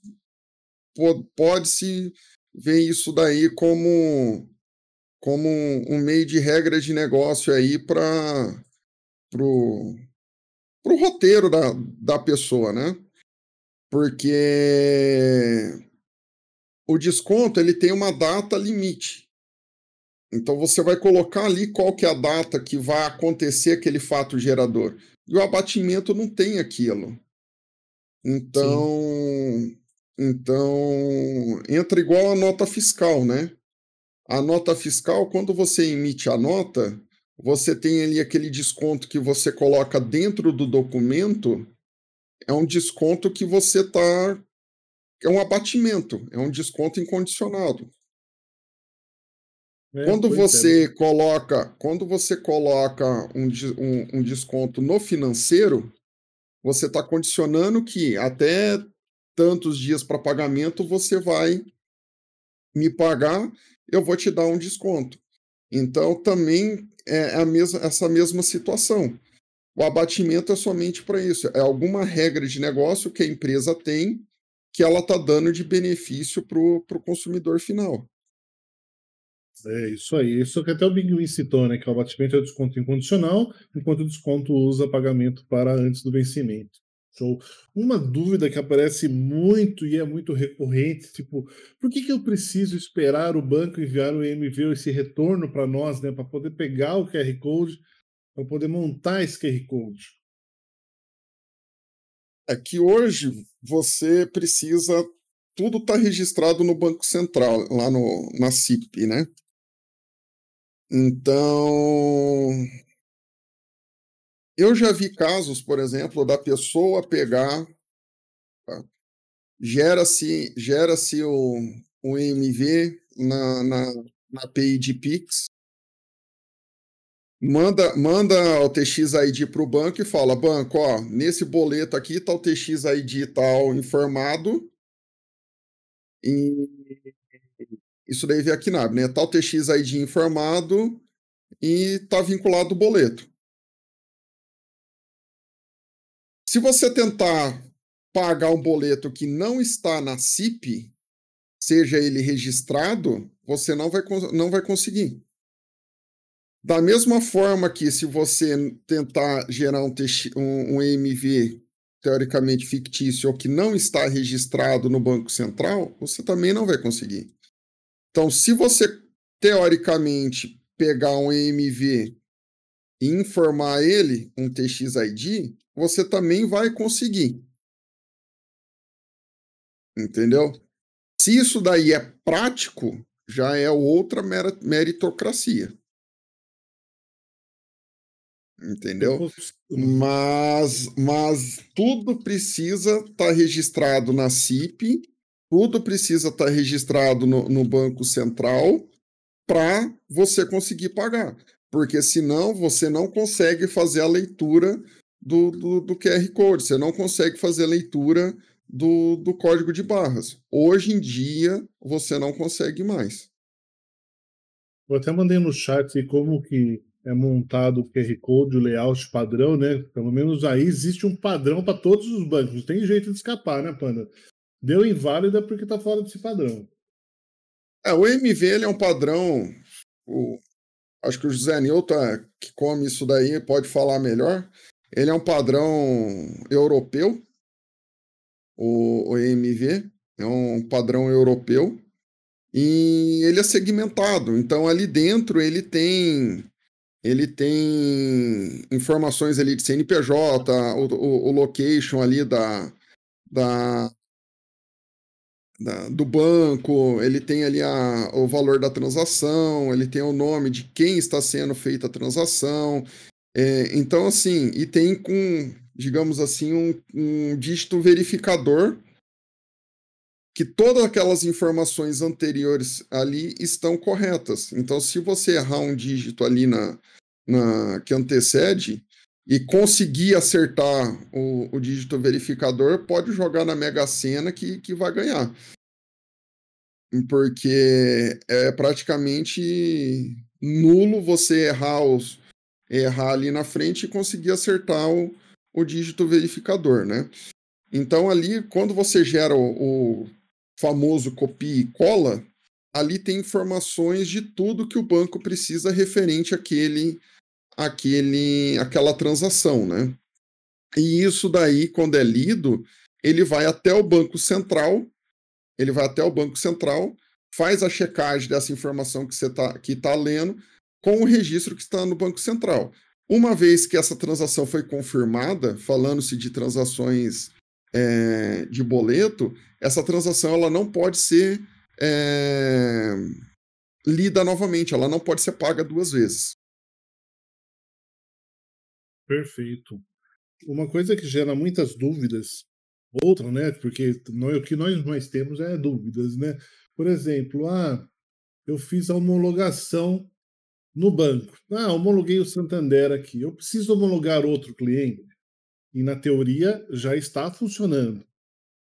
pode-se ver isso daí como, como um meio de regra de negócio aí para o roteiro da, da pessoa, né? Porque o desconto ele tem uma data limite. Então você vai colocar ali qual que é a data que vai acontecer aquele fato gerador. E o abatimento não tem aquilo. Então, Sim. então entra igual a nota fiscal, né? A nota fiscal, quando você emite a nota, você tem ali aquele desconto que você coloca dentro do documento, é um desconto que você está. É um abatimento, é um desconto incondicionado. É, quando você é. coloca, quando você coloca um, um, um desconto no financeiro, você está condicionando que até tantos dias para pagamento você vai me pagar, eu vou te dar um desconto. Então também é a mesma, essa mesma situação. O abatimento é somente para isso. É alguma regra de negócio que a empresa tem que ela está dando de benefício para o consumidor final. É isso aí. Isso que até o Big Win citou, né? Que o abatimento é o desconto incondicional, enquanto o desconto usa pagamento para antes do vencimento. Show. Uma dúvida que aparece muito e é muito recorrente, tipo, por que, que eu preciso esperar o banco enviar o EMV, esse retorno para nós, né? Para poder pegar o QR Code, para poder montar esse QR Code? É que hoje você precisa tudo está registrado no Banco Central, lá no, na CIP, né? Então, eu já vi casos, por exemplo, da pessoa pegar, tá? gera-se gera -se o, o EMV na, na, na API de Pix, manda, manda o TXID para o banco e fala, banco, ó, nesse boleto aqui está o TXID tal informado, e isso daí vem aqui na né? Tal TX ID informado e está vinculado o boleto. Se você tentar pagar um boleto que não está na CIP, seja ele registrado, você não vai, não vai conseguir. Da mesma forma que se você tentar gerar um, TX, um, um EMV teoricamente fictício ou que não está registrado no Banco Central, você também não vai conseguir. Então, se você teoricamente pegar um EMV e informar ele um TXID, você também vai conseguir. Entendeu? Se isso daí é prático, já é outra meritocracia. Entendeu? Mas, mas tudo precisa estar tá registrado na CIP, tudo precisa estar tá registrado no, no Banco Central para você conseguir pagar. Porque senão você não consegue fazer a leitura do, do, do QR Code, você não consegue fazer a leitura do, do código de barras. Hoje em dia, você não consegue mais. Eu até mandei no chat como que é montado o QR Code, o layout padrão, né? Pelo menos aí existe um padrão para todos os bancos. Não tem jeito de escapar, né, Panda? Deu inválida porque está fora desse padrão. É, o MV ele é um padrão. O, acho que o José Nilton, que come isso daí, pode falar melhor. Ele é um padrão europeu, o, o EMV, é um padrão europeu, e ele é segmentado. Então ali dentro ele tem ele tem informações ali de CNPJ, o, o, o location ali da, da, da, do banco, ele tem ali a, o valor da transação, ele tem o nome de quem está sendo feita a transação. É, então, assim, e tem com, digamos assim, um, um dígito verificador que todas aquelas informações anteriores ali estão corretas. Então, se você errar um dígito ali na, na que antecede e conseguir acertar o, o dígito verificador, pode jogar na Mega Sena que, que vai ganhar. Porque é praticamente nulo você errar, os, errar ali na frente e conseguir acertar o, o dígito verificador, né? Então ali, quando você gera o, o famoso copia e cola, ali tem informações de tudo que o banco precisa referente àquele, àquele, àquela transação, né? E isso daí, quando é lido, ele vai até o Banco Central, ele vai até o Banco Central, faz a checagem dessa informação que você está que tá lendo com o registro que está no Banco Central. Uma vez que essa transação foi confirmada, falando-se de transações é, de boleto, essa transação ela não pode ser é, lida novamente, ela não pode ser paga duas vezes. Perfeito. Uma coisa que gera muitas dúvidas, outra, né? Porque nós, o que nós mais temos é dúvidas, né? Por exemplo, ah, eu fiz a homologação no banco. Ah, homologuei o Santander aqui. Eu preciso homologar outro cliente e na teoria já está funcionando.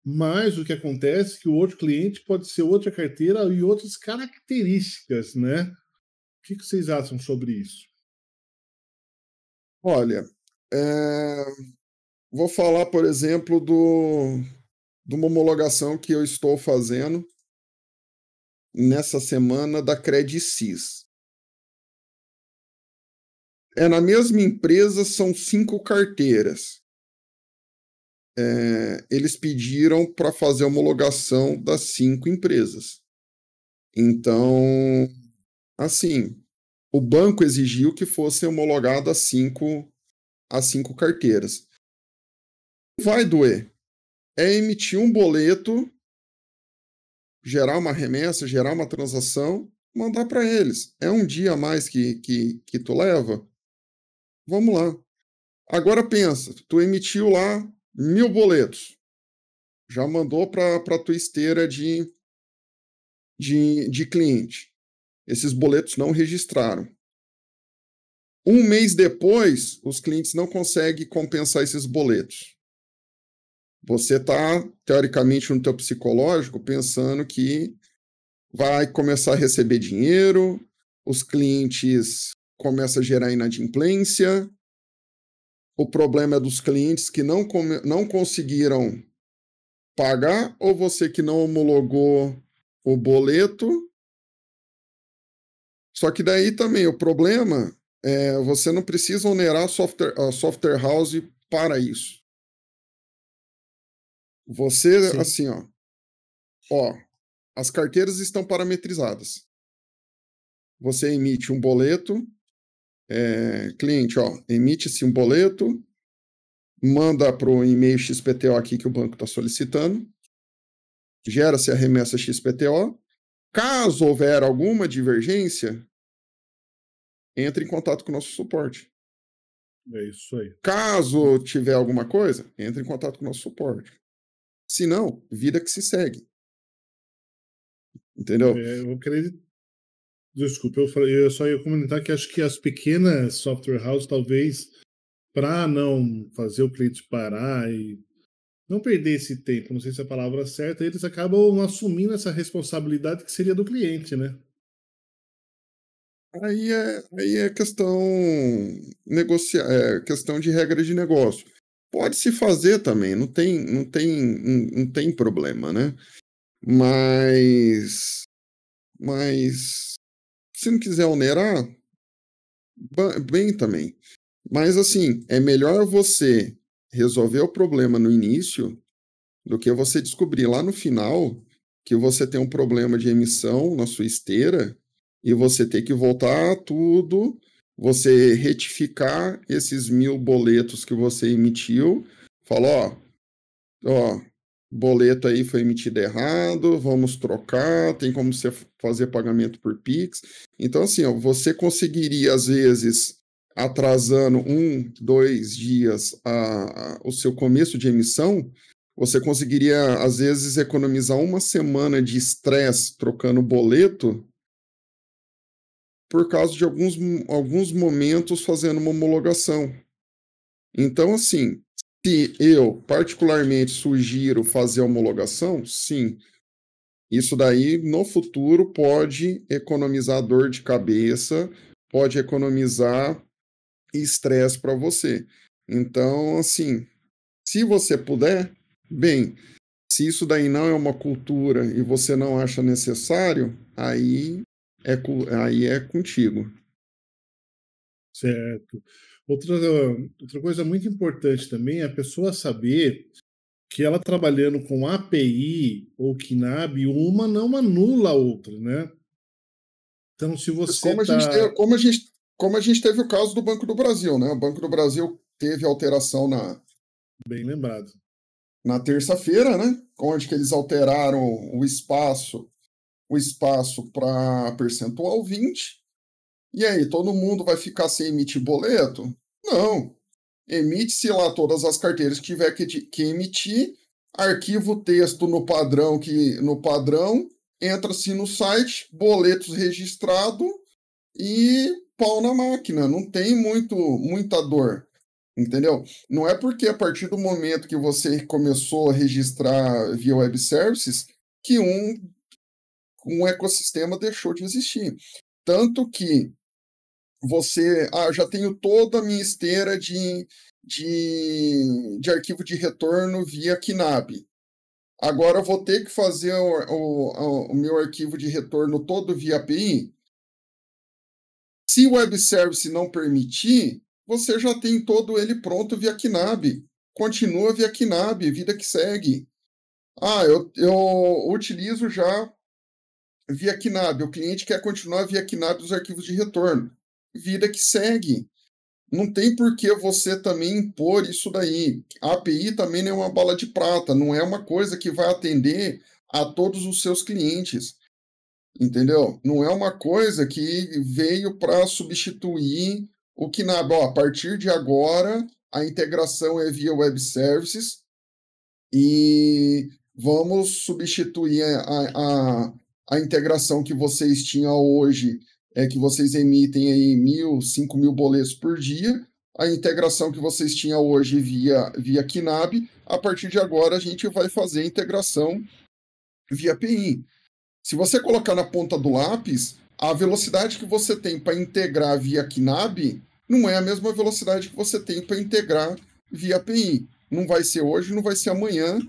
Mas o que acontece é que o outro cliente pode ser outra carteira e outras características, né? O que vocês acham sobre isso? Olha, é... vou falar, por exemplo, do... de uma homologação que eu estou fazendo nessa semana da Credicis. É na mesma empresa, são cinco carteiras é, eles pediram para fazer a homologação das cinco empresas. Então, assim, o banco exigiu que fosse homologado as cinco, as cinco carteiras. Vai doer. É emitir um boleto, gerar uma remessa, gerar uma transação, mandar para eles. É um dia a mais que, que, que tu leva? Vamos lá. Agora pensa, tu emitiu lá mil boletos. Já mandou para a tua esteira de, de, de cliente. Esses boletos não registraram. Um mês depois, os clientes não conseguem compensar esses boletos. Você está, teoricamente, no teu psicológico, pensando que vai começar a receber dinheiro, os clientes começam a gerar inadimplência, o problema é dos clientes que não, não conseguiram pagar ou você que não homologou o boleto. Só que daí também o problema é você não precisa onerar a software, a software house para isso. Você, Sim. assim, ó, ó, as carteiras estão parametrizadas. você emite um boleto, é, cliente, ó, emite-se um boleto, manda para o e-mail XPTO aqui que o banco está solicitando, gera-se a remessa XPTO. Caso houver alguma divergência, entre em contato com o nosso suporte. É isso aí. Caso tiver alguma coisa, entre em contato com o nosso suporte. Se não, vida que se segue. Entendeu? É, eu acredito. Desculpa, eu, falei, eu só ia comentar que acho que as pequenas software houses, talvez, para não fazer o cliente parar e não perder esse tempo, não sei se é a palavra certa, eles acabam assumindo essa responsabilidade que seria do cliente, né? Aí é, aí é questão negociar, é questão de regra de negócio. Pode se fazer também, não tem, não tem, não, tem problema, né? Mas, mas se não quiser onerar, bem também. Mas assim, é melhor você resolver o problema no início do que você descobrir lá no final que você tem um problema de emissão na sua esteira e você ter que voltar tudo, você retificar esses mil boletos que você emitiu, falar, ó, ó, boleto aí foi emitido errado, vamos trocar, tem como você fazer pagamento por Pix. Então, assim, ó, você conseguiria, às vezes, atrasando um, dois dias a, a, o seu começo de emissão, você conseguiria, às vezes, economizar uma semana de estresse trocando boleto por causa de alguns, alguns momentos fazendo uma homologação. Então, assim, se eu particularmente sugiro fazer homologação, sim. Isso daí, no futuro, pode economizar dor de cabeça, pode economizar estresse para você. Então, assim, se você puder, bem. Se isso daí não é uma cultura e você não acha necessário, aí é, aí é contigo. Certo. Outra, outra coisa muito importante também é a pessoa saber que ela trabalhando com API ou KNAB, uma não anula a outra, né? Então, se você. Como, tá... a gente como, a gente, como a gente teve o caso do Banco do Brasil, né? O Banco do Brasil teve alteração na. Bem lembrado. Na terça-feira, né? Onde que eles alteraram o espaço o espaço para percentual 20. E aí, todo mundo vai ficar sem emitir boleto? Não. Emite-se lá todas as carteiras que tiver que, que emitir, arquivo texto no padrão que no padrão, entra-se no site, boletos registrado e pau na máquina. Não tem muito muita dor. Entendeu? Não é porque a partir do momento que você começou a registrar via web services que um um ecossistema deixou de existir. Tanto que você, ah, já tenho toda a minha esteira de, de, de arquivo de retorno via KNAB. Agora eu vou ter que fazer o, o, o meu arquivo de retorno todo via API. Se o web service não permitir, você já tem todo ele pronto via KNAB. Continua via KNAB, vida que segue. Ah, eu, eu utilizo já via KNAB. O cliente quer continuar via KNAB os arquivos de retorno. Vida que segue. Não tem por que você também impor isso daí. A API também não é uma bala de prata, não é uma coisa que vai atender a todos os seus clientes. Entendeu? Não é uma coisa que veio para substituir o KNAB. Ó, a partir de agora, a integração é via web services e vamos substituir a, a, a integração que vocês tinham hoje é que vocês emitem aí mil, cinco mil boletos por dia, a integração que vocês tinham hoje via, via KNAB, a partir de agora a gente vai fazer a integração via API. Se você colocar na ponta do lápis, a velocidade que você tem para integrar via KNAB não é a mesma velocidade que você tem para integrar via API. Não vai ser hoje, não vai ser amanhã,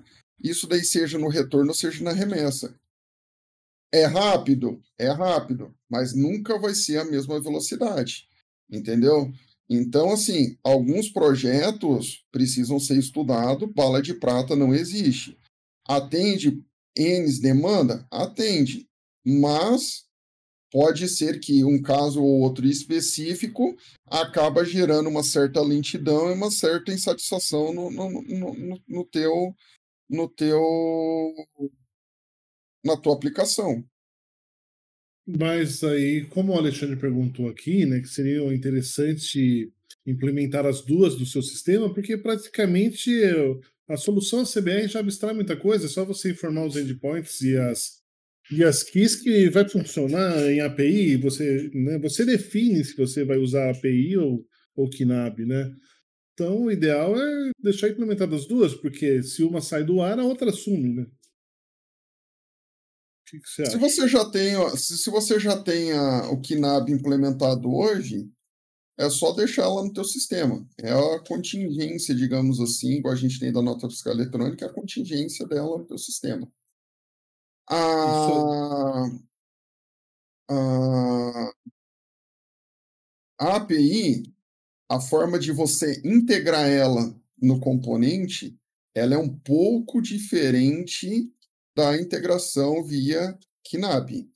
isso daí seja no retorno, seja na remessa. É rápido? É rápido, mas nunca vai ser a mesma velocidade, entendeu? Então, assim, alguns projetos precisam ser estudados, bala de prata não existe. Atende N demanda? Atende, mas pode ser que um caso ou outro específico acaba gerando uma certa lentidão e uma certa insatisfação no, no, no, no teu no teu na tua aplicação. Mas aí, como o Alexandre perguntou aqui, né, que seria interessante implementar as duas do seu sistema, porque praticamente a solução a CBR já abstrai muita coisa, é só você informar os endpoints e as e as keys que vai funcionar em API, você, né, você define se você vai usar API ou, ou KNAB, né? Então, o ideal é deixar implementadas as duas, porque se uma sai do ar, a outra assume, né? que, que você acha? Se você já tem, se, se você já tem a, o KNAB implementado hoje, é só deixar ela no teu sistema. É a contingência, digamos assim, igual a gente tem da nota fiscal eletrônica, é a contingência dela no teu sistema. A, a, a API, a forma de você integrar ela no componente, ela é um pouco diferente da integração via KNAB.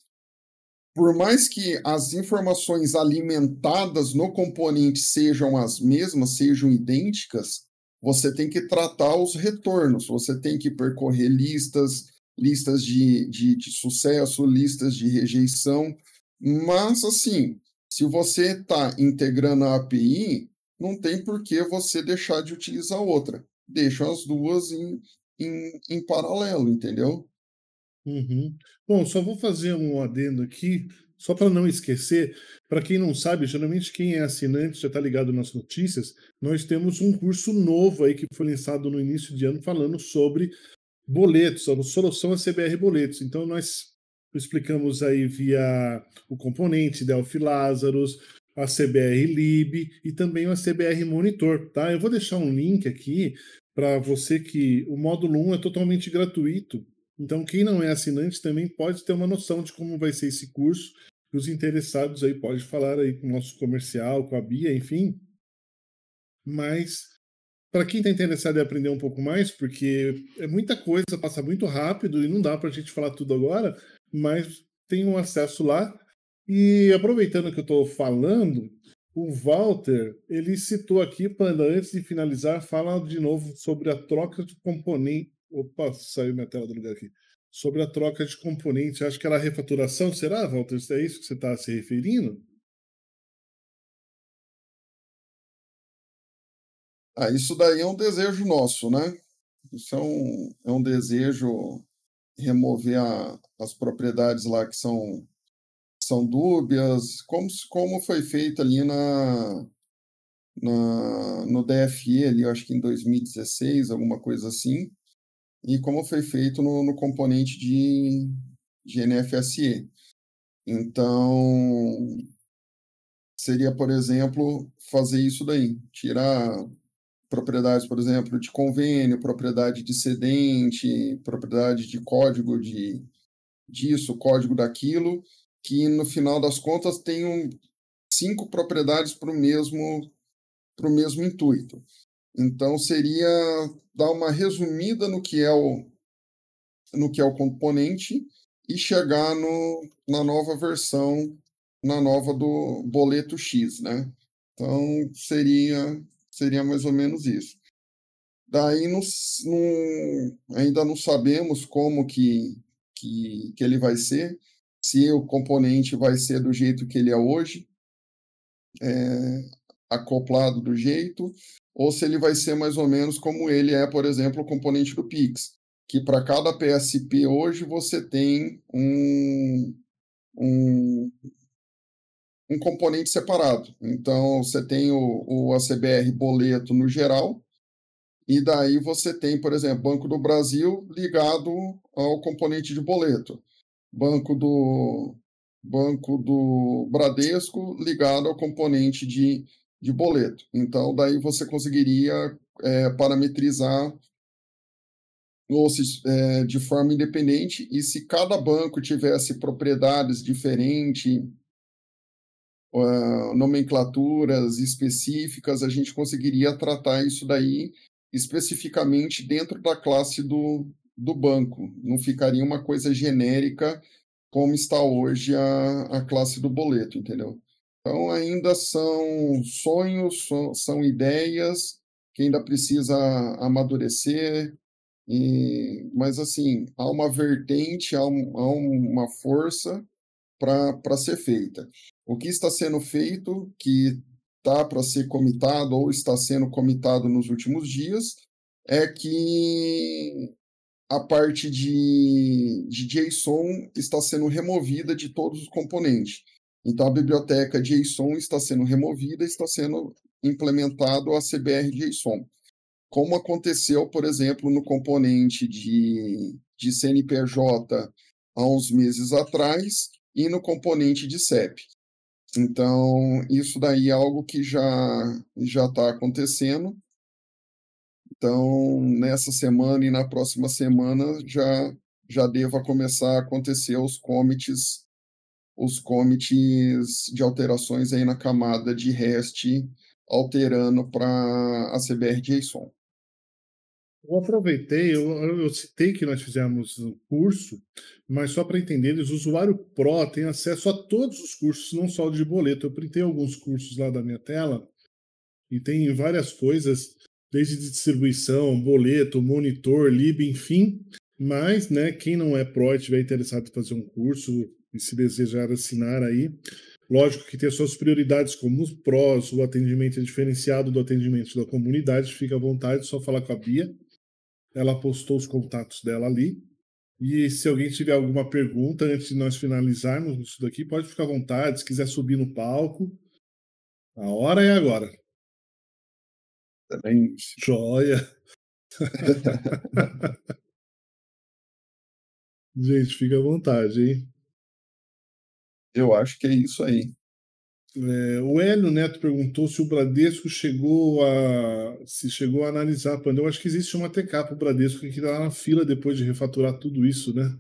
Por mais que as informações alimentadas no componente sejam as mesmas, sejam idênticas, você tem que tratar os retornos, você tem que percorrer listas, listas de, de, de sucesso, listas de rejeição. Mas, assim, se você está integrando a API, não tem por que você deixar de utilizar outra. Deixa as duas em, em, em paralelo, entendeu? Uhum. Bom, só vou fazer um adendo aqui, só para não esquecer. Para quem não sabe, geralmente quem é assinante já está ligado nas notícias. Nós temos um curso novo aí que foi lançado no início de ano falando sobre boletos, a solução a CBR Boletos. Então nós explicamos aí via o componente Delphi Lazarus, a CBR Lib e também a CBR Monitor, tá? Eu vou deixar um link aqui para você que o módulo 1 é totalmente gratuito. Então, quem não é assinante também pode ter uma noção de como vai ser esse curso. Os interessados aí podem falar aí com o nosso comercial, com a Bia, enfim. Mas para quem está interessado em aprender um pouco mais, porque é muita coisa, passa muito rápido e não dá para a gente falar tudo agora, mas tem um acesso lá. E aproveitando que eu estou falando, o Walter, ele citou aqui, Panda, antes de finalizar, fala de novo sobre a troca de componente, Opa, saiu minha tela do lugar aqui. Sobre a troca de componente, acho que era a refaturação, será, Walter? É isso que você está se referindo? Ah, isso daí é um desejo nosso, né? Isso é um, é um desejo remover a, as propriedades lá que são, são dúbias, como, como foi feito ali na, na, no DFE, ali, acho que em 2016, alguma coisa assim e como foi feito no, no componente de, de NFSE. Então, seria, por exemplo, fazer isso daí, tirar propriedades, por exemplo, de convênio, propriedade de cedente, propriedade de código de disso, código daquilo, que no final das contas tenham cinco propriedades para o mesmo, pro mesmo intuito. Então seria dar uma resumida no que é o no que é o componente e chegar no, na nova versão, na nova do boleto X, né? Então seria seria mais ou menos isso. Daí ainda não sabemos como que, que, que ele vai ser, se o componente vai ser do jeito que ele é hoje, é, acoplado do jeito, ou se ele vai ser mais ou menos como ele é, por exemplo, o componente do Pix, que para cada PSP hoje você tem um, um, um componente separado. Então, você tem o, o ACBR boleto no geral, e daí você tem, por exemplo, Banco do Brasil ligado ao componente de boleto. Banco do Banco do Bradesco ligado ao componente de de boleto. Então, daí você conseguiria é, parametrizar ou se, é, de forma independente, e se cada banco tivesse propriedades diferentes, uh, nomenclaturas específicas, a gente conseguiria tratar isso daí especificamente dentro da classe do, do banco. Não ficaria uma coisa genérica como está hoje a, a classe do boleto, entendeu? Então, ainda são sonhos, são ideias que ainda precisa amadurecer, e, mas, assim, há uma vertente, há, um, há uma força para ser feita. O que está sendo feito, que está para ser comitado ou está sendo comitado nos últimos dias, é que a parte de, de JSON está sendo removida de todos os componentes. Então, a biblioteca JSON está sendo removida está sendo implementado a CBR JSON. Como aconteceu, por exemplo, no componente de, de CNPJ há uns meses atrás e no componente de CEP. Então, isso daí é algo que já já está acontecendo. Então, nessa semana e na próxima semana já já deva começar a acontecer os commits os commits de alterações aí na camada de REST, alterando para a CBR JSON. Eu aproveitei, eu, eu, citei que nós fizemos um curso, mas só para entender, o usuário Pro tem acesso a todos os cursos, não só de boleto. Eu printei alguns cursos lá da minha tela e tem várias coisas, desde distribuição, boleto, monitor, lib, enfim. Mas, né, quem não é Pro e estiver interessado em fazer um curso, e se desejar assinar aí. Lógico que tem suas prioridades como os prós, o atendimento é diferenciado do atendimento da comunidade, fica à vontade, só falar com a Bia. Ela postou os contatos dela ali. E se alguém tiver alguma pergunta antes de nós finalizarmos isso daqui, pode ficar à vontade. Se quiser subir no palco, a hora é agora. Também. Joia! Gente, fica à vontade, hein? Eu acho que é isso aí. É, o Hélio Neto perguntou se o Bradesco chegou a se chegou a analisar Panda. Eu acho que existe uma TK para o Bradesco que está na fila depois de refaturar tudo isso, né?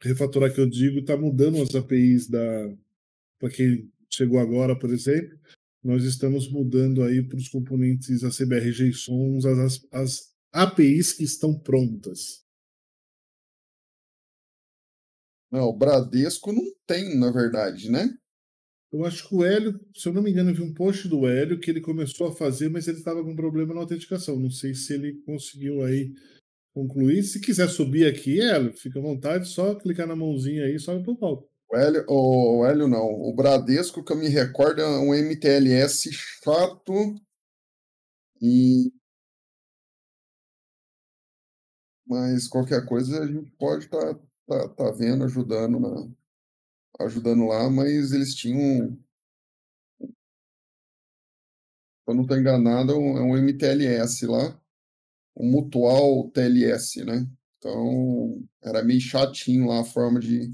Refaturar que eu digo está mudando as APIs da para quem chegou agora, por exemplo. Nós estamos mudando aí para os componentes ACBR JSON as, as APIs que estão prontas. Não, o Bradesco não tem, na verdade, né? Eu acho que o Hélio, se eu não me engano, eu vi um post do Hélio que ele começou a fazer, mas ele estava com problema na autenticação. Não sei se ele conseguiu aí concluir. Se quiser subir aqui, Hélio, fica à vontade, só clicar na mãozinha aí e sobe para o palco. O Hélio, o Hélio não. O Bradesco, que eu me recordo, é um MTLS chato e mas qualquer coisa a gente pode estar tá tá, tá vendo, ajudando, na, ajudando lá, mas eles tinham. Se eu não estou enganado, é um é MTLS lá, um Mutual TLS, né? Então, era meio chatinho lá a forma de,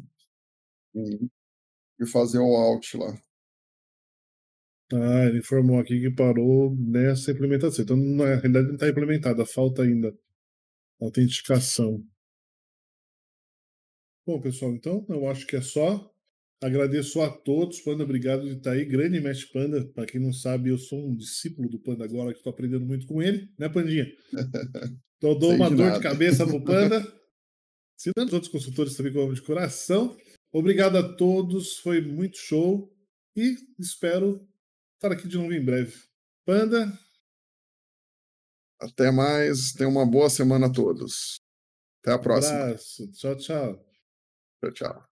de fazer o out lá. Ah, ele informou aqui que parou nessa implementação. Então, na realidade, não está implementada, falta ainda autenticação. Bom, pessoal, então eu acho que é só. Agradeço a todos. Panda, obrigado de estar aí. Grande mestre Panda. Para quem não sabe, eu sou um discípulo do Panda agora, que estou aprendendo muito com ele, né, Pandinha? Então, eu dou uma de dor de cabeça pro Panda. Se os outros consultores também com de coração. Obrigado a todos. Foi muito show. E espero estar aqui de novo em breve. Panda. Até mais. Tenha uma boa semana a todos. Até a próxima. Um abraço. Tchau, tchau. Tchau, tchau.